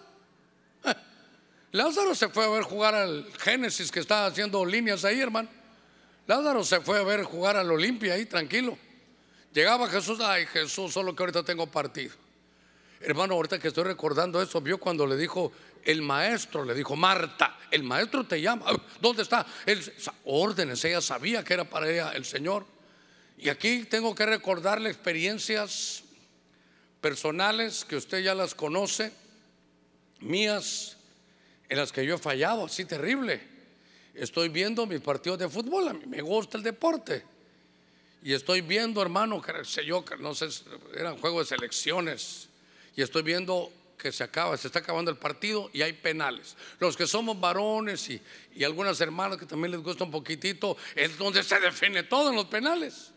Lázaro se fue a ver jugar al Génesis que estaba haciendo líneas ahí, hermano. Lázaro se fue a ver jugar al Olimpia ahí, tranquilo. Llegaba Jesús, ay Jesús, solo que ahorita tengo partido. Hermano, ahorita que estoy recordando eso, vio cuando le dijo el maestro, le dijo Marta, el maestro te llama. ¿Dónde está? Él, órdenes, ella sabía que era para ella el Señor. Y aquí tengo que recordarle experiencias personales que usted ya las conoce, mías, en las que yo he fallado, así terrible. Estoy viendo mis partidos de fútbol, a mí me gusta el deporte. Y estoy viendo, hermano, que yo, no sé, eran juegos de selecciones. Y estoy viendo que se acaba, se está acabando el partido y hay penales. Los que somos varones y, y algunas hermanas que también les gusta un poquitito, es donde se define todo en los penales.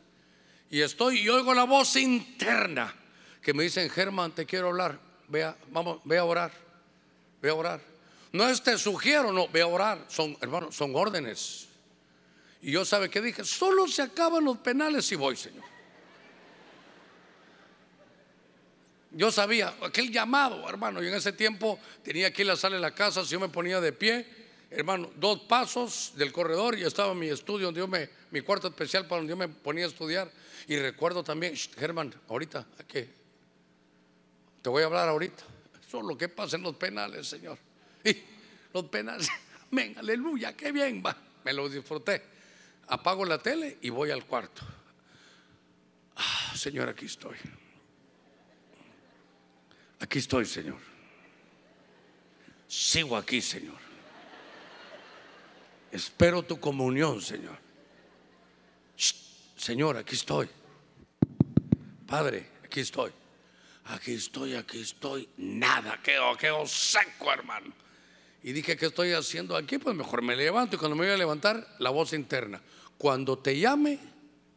Y estoy y oigo la voz interna que me dicen, Germán, te quiero hablar. Vea, vamos, ve a orar. Ve a orar. No es te sugiero, no, ve a orar. Son, hermanos, son órdenes. Y yo sabe que dije, solo se acaban los penales y voy, Señor. Yo sabía, aquel llamado, hermano, y en ese tiempo tenía aquí la sala de la casa, si yo me ponía de pie, hermano, dos pasos del corredor y estaba mi estudio donde yo me, mi cuarto especial para donde yo me ponía a estudiar. Y recuerdo también, Germán, ahorita, aquí, te voy a hablar ahorita. Eso es lo que pasa en los penales, Señor. Y los penales, amén, aleluya, qué bien va. Me lo disfruté. Apago la tele y voy al cuarto. Ah, Señor, aquí estoy. Aquí estoy, Señor. Sigo aquí, Señor. Espero tu comunión, Señor. Señor, aquí estoy. Padre, aquí estoy. Aquí estoy, aquí estoy. Nada, quedo, quedo seco, hermano. Y dije, ¿qué estoy haciendo aquí? Pues mejor me levanto. Y cuando me voy a levantar, la voz interna. Cuando te llame,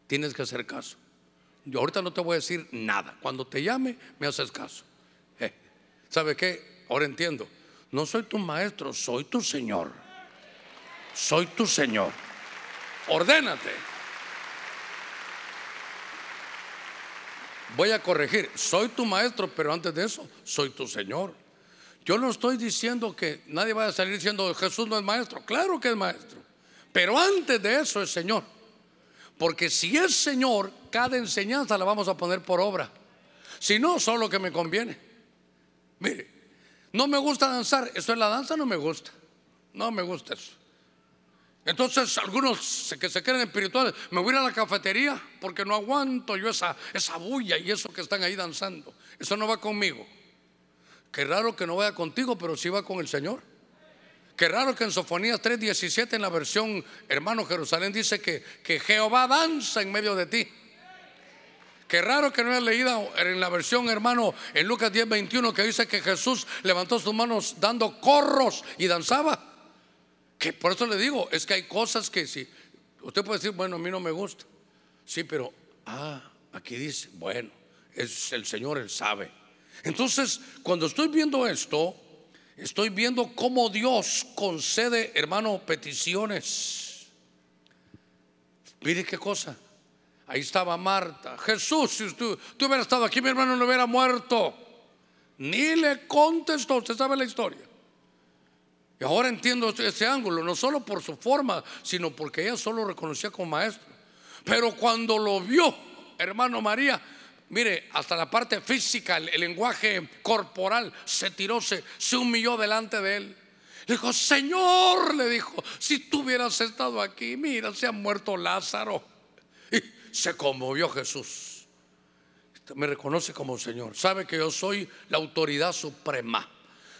tienes que hacer caso. Yo ahorita no te voy a decir nada. Cuando te llame, me haces caso. Eh, ¿Sabe qué? Ahora entiendo. No soy tu maestro, soy tu Señor. Soy tu Señor. Ordénate. Voy a corregir. Soy tu maestro, pero antes de eso, soy tu Señor. Yo no estoy diciendo que nadie vaya a salir diciendo Jesús no es maestro. Claro que es maestro. Pero antes de eso es Señor. Porque si es Señor, cada enseñanza la vamos a poner por obra. Si no, solo que me conviene. Mire, no me gusta danzar. Eso es la danza, no me gusta. No me gusta eso. Entonces algunos que se creen espirituales, me voy a, ir a la cafetería porque no aguanto yo esa, esa bulla y eso que están ahí danzando. Eso no va conmigo. Qué raro que no vaya contigo, pero sí va con el Señor. Qué raro que en Sofonías 3:17 en la versión hermano Jerusalén dice que, que Jehová danza en medio de ti. Qué raro que no haya leído en la versión hermano en Lucas 10:21 que dice que Jesús levantó sus manos dando corros y danzaba. Que por eso le digo, es que hay cosas que si usted puede decir, bueno, a mí no me gusta. Sí, pero ah, aquí dice, bueno, es el Señor, él sabe. Entonces, cuando estoy viendo esto, estoy viendo cómo Dios concede, hermano, peticiones. Mire qué cosa. Ahí estaba Marta. Jesús, si usted, tú hubiera estado aquí, mi hermano no hubiera muerto. Ni le contestó. Usted sabe la historia. Y ahora entiendo ese ángulo, no solo por su forma, sino porque ella solo reconocía como maestro. Pero cuando lo vio, hermano María, mire, hasta la parte física, el, lenguaje corporal, se tiró, se, se humilló delante de él. Le dijo, Señor, le dijo, si tú hubieras estado aquí, mira, se ha muerto Lázaro. Y se conmovió Jesús. Me reconoce como Señor. Sabe que yo soy la autoridad suprema.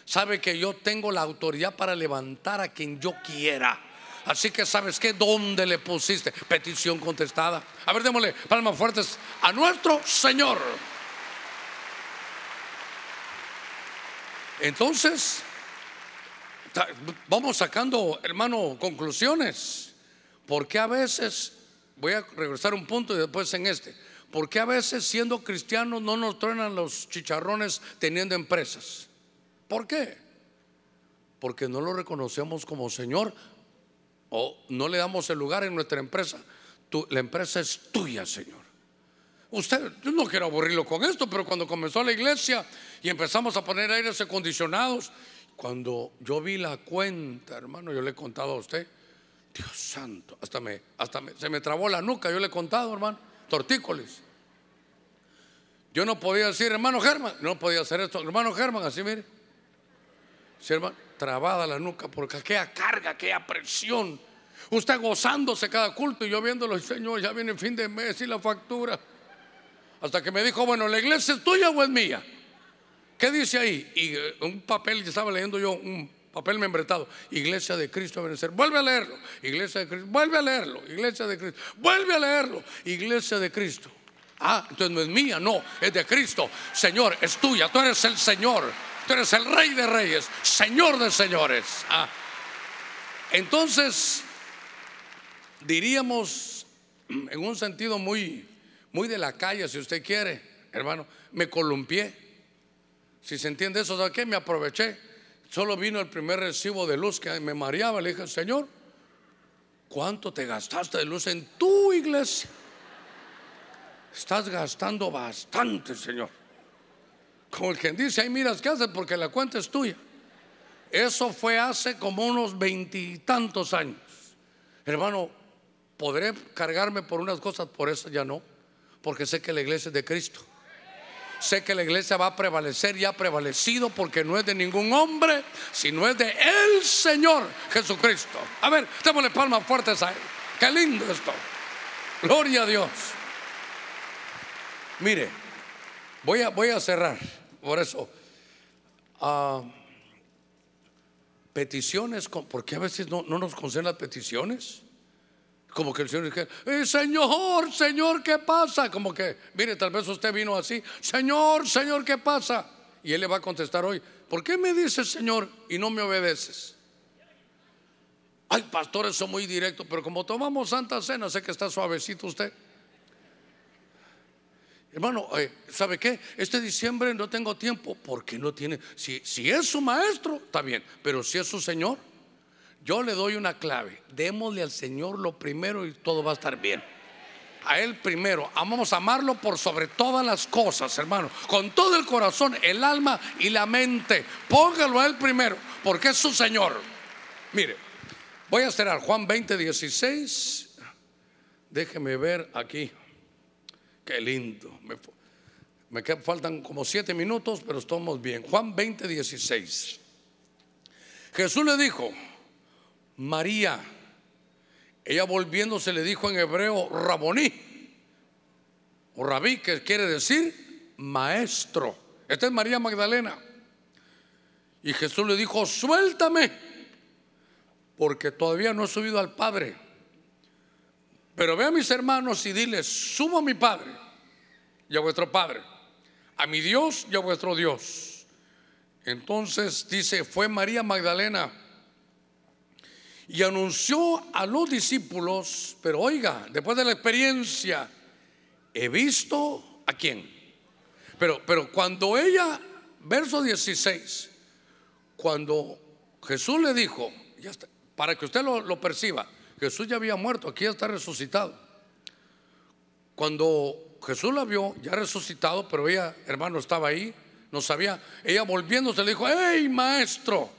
Sabe que yo tengo la autoridad para levantar a quien yo quiera. Así que sabes que dónde le pusiste petición contestada. A ver, démosle palmas fuertes a nuestro Señor. Entonces, vamos sacando, hermano, conclusiones. Porque a veces, voy a regresar un punto y después en este. Porque a veces siendo cristianos no nos truenan los chicharrones teniendo empresas? ¿Por qué? Porque no lo reconocemos como Señor o no le damos el lugar en nuestra empresa. la empresa es tuya, Señor. Usted, yo no quiero aburrirlo con esto, pero cuando comenzó la iglesia y empezamos a poner aires acondicionados, cuando yo vi la cuenta, hermano, yo le he contado a usted, Dios santo, hasta me, hasta se me trabó la nuca, yo le he contado, hermano, tortícolis. Yo no podía decir, hermano Germán, no podía hacer esto, hermano Germán, así mire. Sí, hermano, trabada la nuca porque aquella carga, aquella presión. Usted gozándose cada culto y yo viéndolo, Señor, ya viene el fin de mes y la factura. Hasta que me dijo, bueno, ¿la iglesia es tuya o es mía? ¿Qué dice ahí? Y eh, un papel, estaba leyendo yo un papel membretado. Iglesia de Cristo Benecer. Vuelve a leerlo. Iglesia de Cristo. Vuelve a leerlo. Iglesia de Cristo. Vuelve a leerlo. Iglesia de Cristo. Ah, entonces no es mía, no, es de Cristo. Señor, es tuya. Tú eres el Señor. Tú eres el Rey de Reyes. Señor de Señores. Ah. Entonces, diríamos en un sentido muy, muy de la calle, si usted quiere, hermano, me columpié. Si se entiende eso, ¿sabe qué? Me aproveché. Solo vino el primer recibo de luz que me mareaba. Le dije, Señor, ¿cuánto te gastaste de luz en tu iglesia? Estás gastando bastante, Señor. Como el que dice, ahí miras qué haces porque la cuenta es tuya. Eso fue hace como unos veintitantos años. Hermano, podré cargarme por unas cosas, por eso ya no, porque sé que la iglesia es de Cristo. Sé que la iglesia va a prevalecer y ha prevalecido porque no es de ningún hombre, sino es de el Señor Jesucristo. A ver, démosle palmas fuertes a Él. Qué lindo esto. Gloria a Dios. Mire, voy a, voy a cerrar. Por eso, ah, peticiones, porque a veces no, no nos conceden las peticiones. Como que el Señor dice, eh, Señor, Señor, ¿qué pasa? Como que, mire, tal vez usted vino así, Señor, Señor, ¿qué pasa? Y Él le va a contestar hoy, ¿por qué me dices Señor y no me obedeces? Ay, pastores son muy directos, pero como tomamos Santa Cena, sé que está suavecito usted. Hermano, eh, ¿sabe qué? Este diciembre no tengo tiempo porque no tiene. Si, si es su maestro, está bien, pero si es su Señor, yo le doy una clave. Démosle al Señor lo primero y todo va a estar bien. A Él primero. Vamos a amarlo por sobre todas las cosas, hermano. Con todo el corazón, el alma y la mente. Póngalo a Él primero, porque es su Señor. Mire, voy a cerrar Juan 20, 16. Déjeme ver aquí. Qué lindo. Me, faltan como siete minutos, pero estamos bien. Juan 20, 16. Jesús le dijo, María. Ella volviéndose le dijo en hebreo Raboní, o Rabí, que quiere decir maestro. Esta es María Magdalena. Y Jesús le dijo, suéltame, porque todavía no he subido al Padre. Pero ve a mis hermanos y diles, subo a mi Padre y a vuestro Padre, a mi Dios y a vuestro Dios. Entonces dice, fue María Magdalena y anunció a los discípulos, pero oiga, después de la experiencia, he visto a quién. Pero, pero cuando ella, verso 16, cuando Jesús le dijo, para que usted lo perciba, Jesús ya había muerto, aquí ya está resucitado. Cuando Jesús la vio, ya resucitado, pero ella, hermano, estaba ahí, no sabía, ella volviéndose le dijo, hey maestro,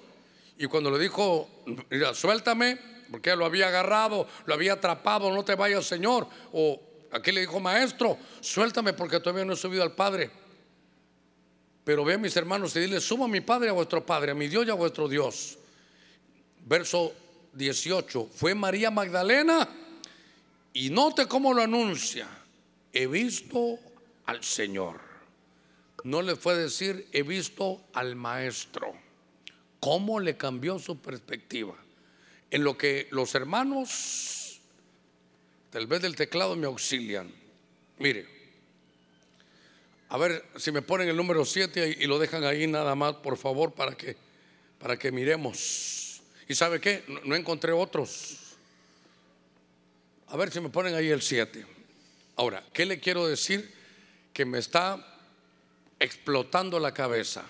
y cuando le dijo, mira, suéltame, porque lo había agarrado, lo había atrapado, no te vayas, Señor. O aquí le dijo, maestro, suéltame porque todavía no he subido al Padre. Pero ve mis hermanos y dile, subo a mi Padre a vuestro Padre, a mi Dios y a vuestro Dios. Verso 18, fue María Magdalena y note cómo lo anuncia. He visto al Señor. No le fue decir, he visto al Maestro cómo le cambió su perspectiva. En lo que los hermanos, tal vez del teclado, me auxilian. Mire, a ver si me ponen el número 7 y lo dejan ahí nada más, por favor, para que, para que miremos. ¿Y sabe qué? No, encontré otros. A ver si me ponen ahí el 7. Ahora, ¿qué le quiero decir? Que me está explotando la cabeza.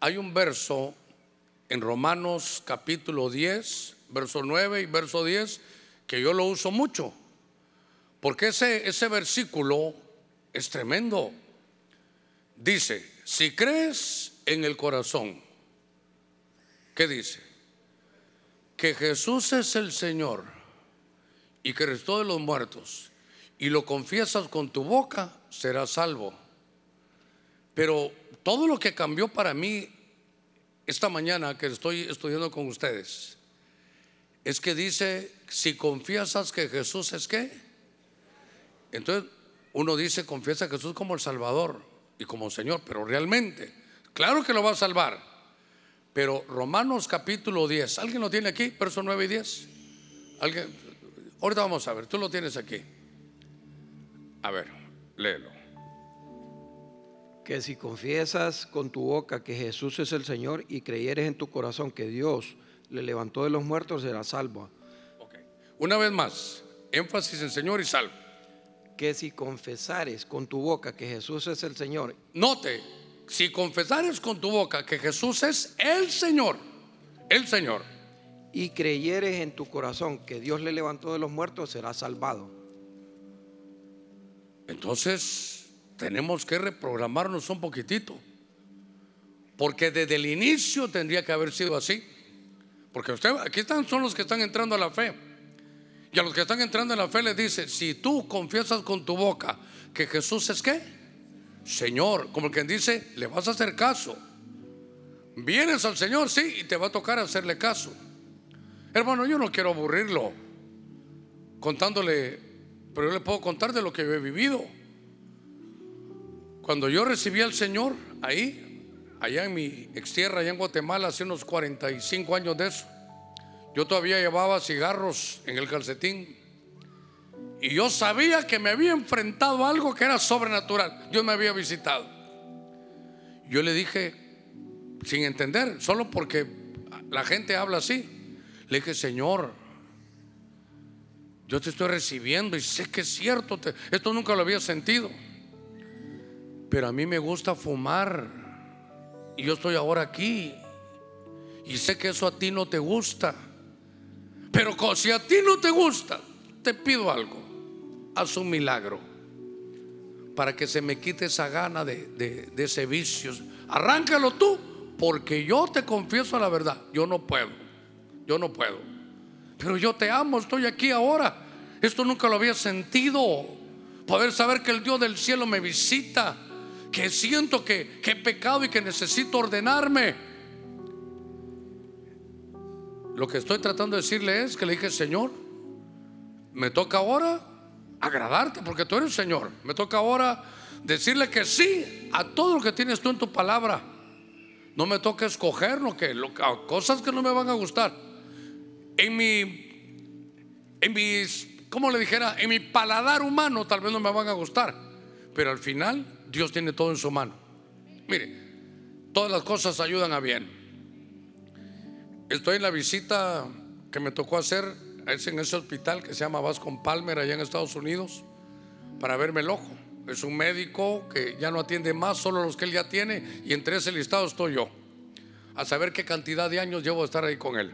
Hay un verso en Romanos capítulo 10, verso 9 y verso 10, que yo lo uso mucho, porque ese, ese versículo es tremendo. Dice, si crees en el corazón, ¿qué dice? Que Jesús es el Señor y que restó de los muertos y lo confiesas con tu boca, serás salvo. Pero todo lo que cambió para mí esta mañana que estoy estudiando con ustedes es que dice, si confiesas que Jesús es qué, entonces uno dice, confiesa a Jesús como el Salvador y como Señor, pero realmente, claro que lo va a salvar, Pero Romanos capítulo 10, ¿alguien lo tiene aquí? Verso 9 y 10. ¿Alguien? Ahorita vamos a ver, tú lo tienes aquí. A ver, léelo. Que si confiesas con tu boca que Jesús es el Señor y creyeres en tu corazón que Dios le levantó de los muertos, serás salvo. Ok. Una vez más, énfasis en Señor y salvo. Que si confesares con tu boca que Jesús es el Señor Note, si confesares con tu boca que Jesús es el Señor, el Señor, y creyeres en tu corazón que Dios le levantó de los muertos, serás salvado. entonces tenemos que reprogramarnos un poquitito. Porque desde el inicio tendría que haber sido así. Porque usted, aquí están, son los que están entrando a la fe. Y a los que están entrando en la fe les dice, si tú confiesas con tu boca que Jesús es qué? Señor, como quien dice, le vas a hacer caso. Vienes al Señor, sí, y te va a tocar hacerle caso. Hermano, yo no quiero aburrirlo contándole, pero yo le puedo contar de lo que yo he vivido. Cuando yo recibí al Señor ahí, allá en mi ex tierra, allá en Guatemala, hace unos 45 años de eso, yo todavía llevaba cigarros en el calcetín. Y yo sabía que me había enfrentado a algo que era sobrenatural. Dios me había visitado. Yo le dije, sin entender, solo porque la gente habla así, le dije, Señor, yo te estoy recibiendo y sé que es cierto, esto nunca lo había sentido. Pero a mí me gusta fumar y yo estoy ahora aquí y sé que eso a ti no te gusta. Pero si a ti no te gusta, te pido algo, haz un milagro para que se me quite esa gana de, de- de ese vicio. Arráncalo tú, porque yo te confieso la verdad, yo no puedo, yo no puedo. Pero yo te amo, estoy aquí ahora. Esto nunca lo había sentido. Poder saber que el Dios del cielo me visita, que siento que, que he pecado y que necesito ordenarme. Lo que estoy tratando de decirle es que le dije, Señor, me toca ahora agradarte porque tú eres Señor. Me toca ahora decirle que sí a todo lo que tienes tú en tu palabra. No me toca escoger lo que, cosas que no me van a gustar. En mi, en mis, ¿cómo le dijera? En mi paladar humano tal vez no me van a gustar. Pero al final Dios tiene todo en su mano. Mire, todas las cosas ayudan a bien. Estoy en la visita que me tocó hacer es en ese hospital que se llama Vascon Palmer allá en Estados Unidos para verme el ojo. Es un médico que ya no atiende más, solo los que él ya tiene, y entre ese listado estoy yo, a saber qué cantidad de años llevo de estar ahí con él.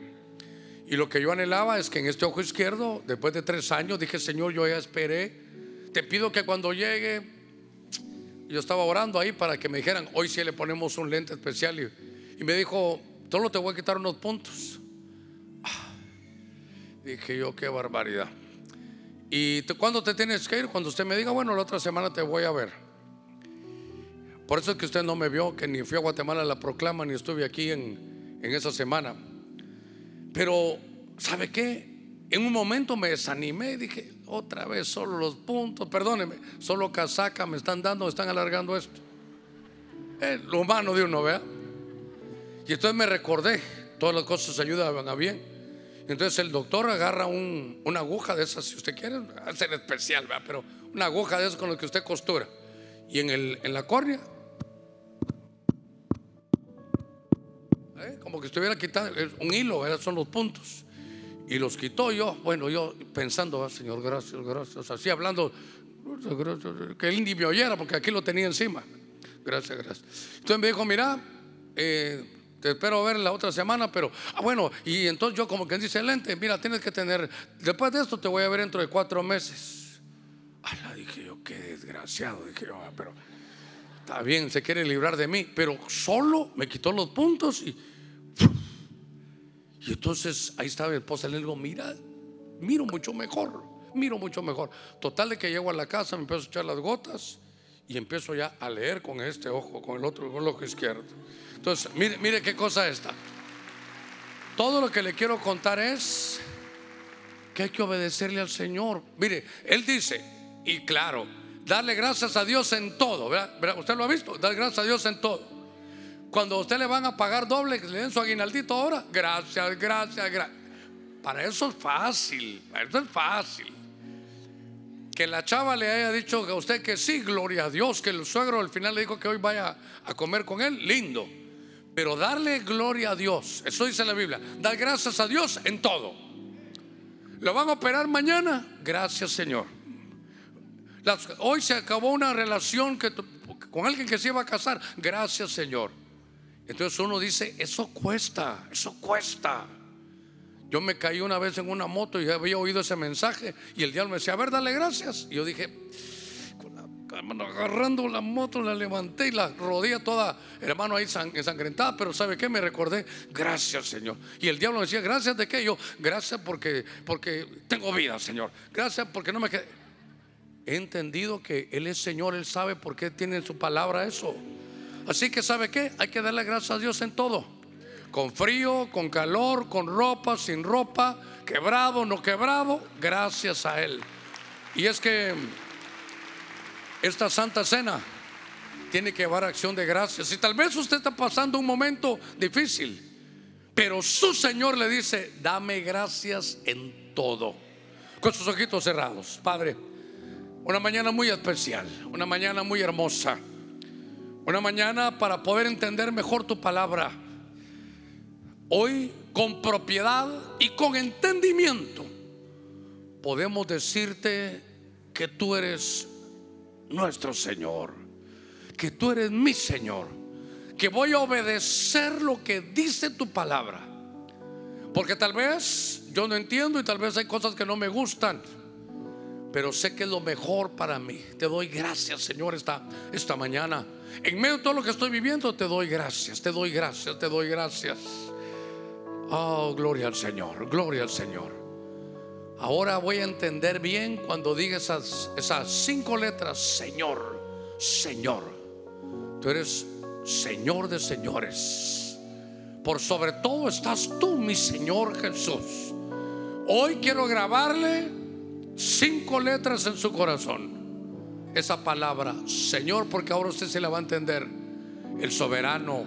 Y lo que yo anhelaba es que en este ojo izquierdo, después de tres años, dije, Señor, yo ya esperé, te pido que cuando llegue, yo estaba orando ahí para que me dijeran, hoy sí le ponemos un lente especial, y, y me dijo, solo te voy a quitar unos puntos. Dije yo, qué barbaridad. ¿Y tú, cuándo te tienes que ir? Cuando usted me diga, bueno, la otra semana te voy a ver. Por eso es que usted no me vio, que ni fui a Guatemala a la proclama, ni estuve aquí en, en esa semana. Pero, ¿sabe qué? En un momento me desanimé y dije, otra vez solo los puntos, perdóneme, solo casaca me están dando, me están alargando esto. Eh, lo humano de uno, vea. Y entonces me recordé, todas las cosas ayudan a bien. Entonces el doctor agarra un- una aguja de esas, si usted quiere, hacer especial, ¿verdad? pero una aguja de esas con la que usted costura. Y en, el, en la córnea, ¿eh? como que estuviera quitando un hilo, son los puntos. Y los quitó yo, bueno, yo pensando, "Ah, Señor, gracias, gracias, así hablando, que él ni me oyera porque aquí lo tenía encima. Gracias, gracias. Entonces me dijo, mira, eh, te espero ver la otra semana, pero, ah, bueno, y entonces yo como que dice, lente, mira, tienes que tener, después de esto te voy a ver dentro de cuatro meses. la dije yo, qué desgraciado, dije yo, "Ah, pero está bien, se quiere librar de mí, pero solo me quitó los puntos y, y entonces ahí estaba mi esposa, le digo, mira, miro mucho mejor, miro mucho mejor. Total de que llego a la casa, me empiezo a echar las gotas y empiezo ya a leer con este ojo, con el otro, con el ojo izquierdo. Entonces, mire, mire qué cosa esta. Todo lo que le quiero contar es que hay que obedecerle al Señor. Mire, Él dice, y claro, darle gracias a Dios en todo, ¿verdad? ¿Usted lo ha visto? Dar gracias a Dios en todo. Cuando a usted le van a pagar doble, le den su aguinaldito ahora, gracias, gracias, gracias. Para eso es fácil, para eso es fácil. Que la chava le haya dicho a usted que sí, gloria a Dios, que el suegro al final le dijo que hoy vaya a comer con él, lindo. Pero darle gloria a Dios, eso dice la Biblia, dar gracias a Dios en todo. ¿Lo van a operar mañana? Gracias Señor. Hoy se acabó una relación que, con alguien que se iba a casar. Gracias Señor. Entonces uno dice, eso cuesta, eso cuesta. Yo me caí una vez en una moto y había oído ese mensaje y el diablo me decía, a ver, dale gracias. Y yo dije, agarrando la moto, la levanté y la rodilla toda, hermano, ahí san- ensangrentada, pero ¿sabe qué? Me recordé, gracias Señor. Y el diablo decía, gracias de qué? Yo, gracias porque, porque tengo vida, Señor. Gracias porque no me quedé. He entendido que Él es Señor, Él sabe por qué tiene en su palabra eso. Así que ¿sabe qué? Hay que darle gracias a Dios en todo. Con frío, con calor, con ropa, sin ropa, quebrado, no quebrado, gracias a Él. Y es que esta Santa Cena tiene que llevar acción de gracias. Y tal vez usted está pasando un momento difícil, pero su Señor le dice, dame gracias en todo. Con sus ojitos cerrados, Padre, una mañana muy especial, una mañana muy hermosa, una mañana para poder entender mejor tu palabra. Hoy con propiedad y con entendimiento podemos decirte que tú eres nuestro Señor, que tú eres mi Señor, que voy a obedecer lo que dice tu palabra. Porque tal vez yo no entiendo y tal vez hay cosas que no me gustan, pero sé que es lo mejor para mí. Te doy gracias, Señor, esta, esta mañana. En medio de todo lo que estoy viviendo, te doy gracias, te doy gracias, te doy gracias. Oh, gloria al Señor, gloria al Señor. Ahora voy a entender bien cuando diga esas, esas cinco letras, Señor, Señor. Tú eres Señor de señores. Por sobre todo estás tú, mi Señor Jesús. Hoy quiero grabarle cinco letras en su corazón. Esa palabra, Señor, porque ahora usted se la va a entender. El soberano.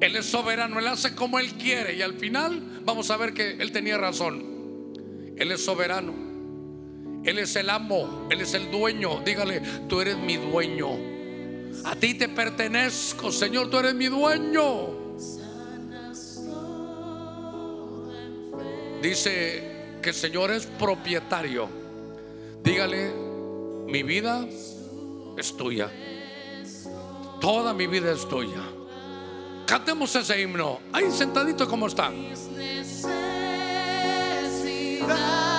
Él es soberano, Él hace como Él quiere. Y al final vamos a ver que Él tenía razón. Él es soberano. Él es el amo. Él es el dueño. Dígale, tú eres mi dueño. A ti te pertenezco, Señor, tú eres mi dueño. Dice que el Señor es propietario. Dígale, mi vida es tuya. Toda mi vida es tuya. Cantemos ese himno. Ahí sentadito como está. Mis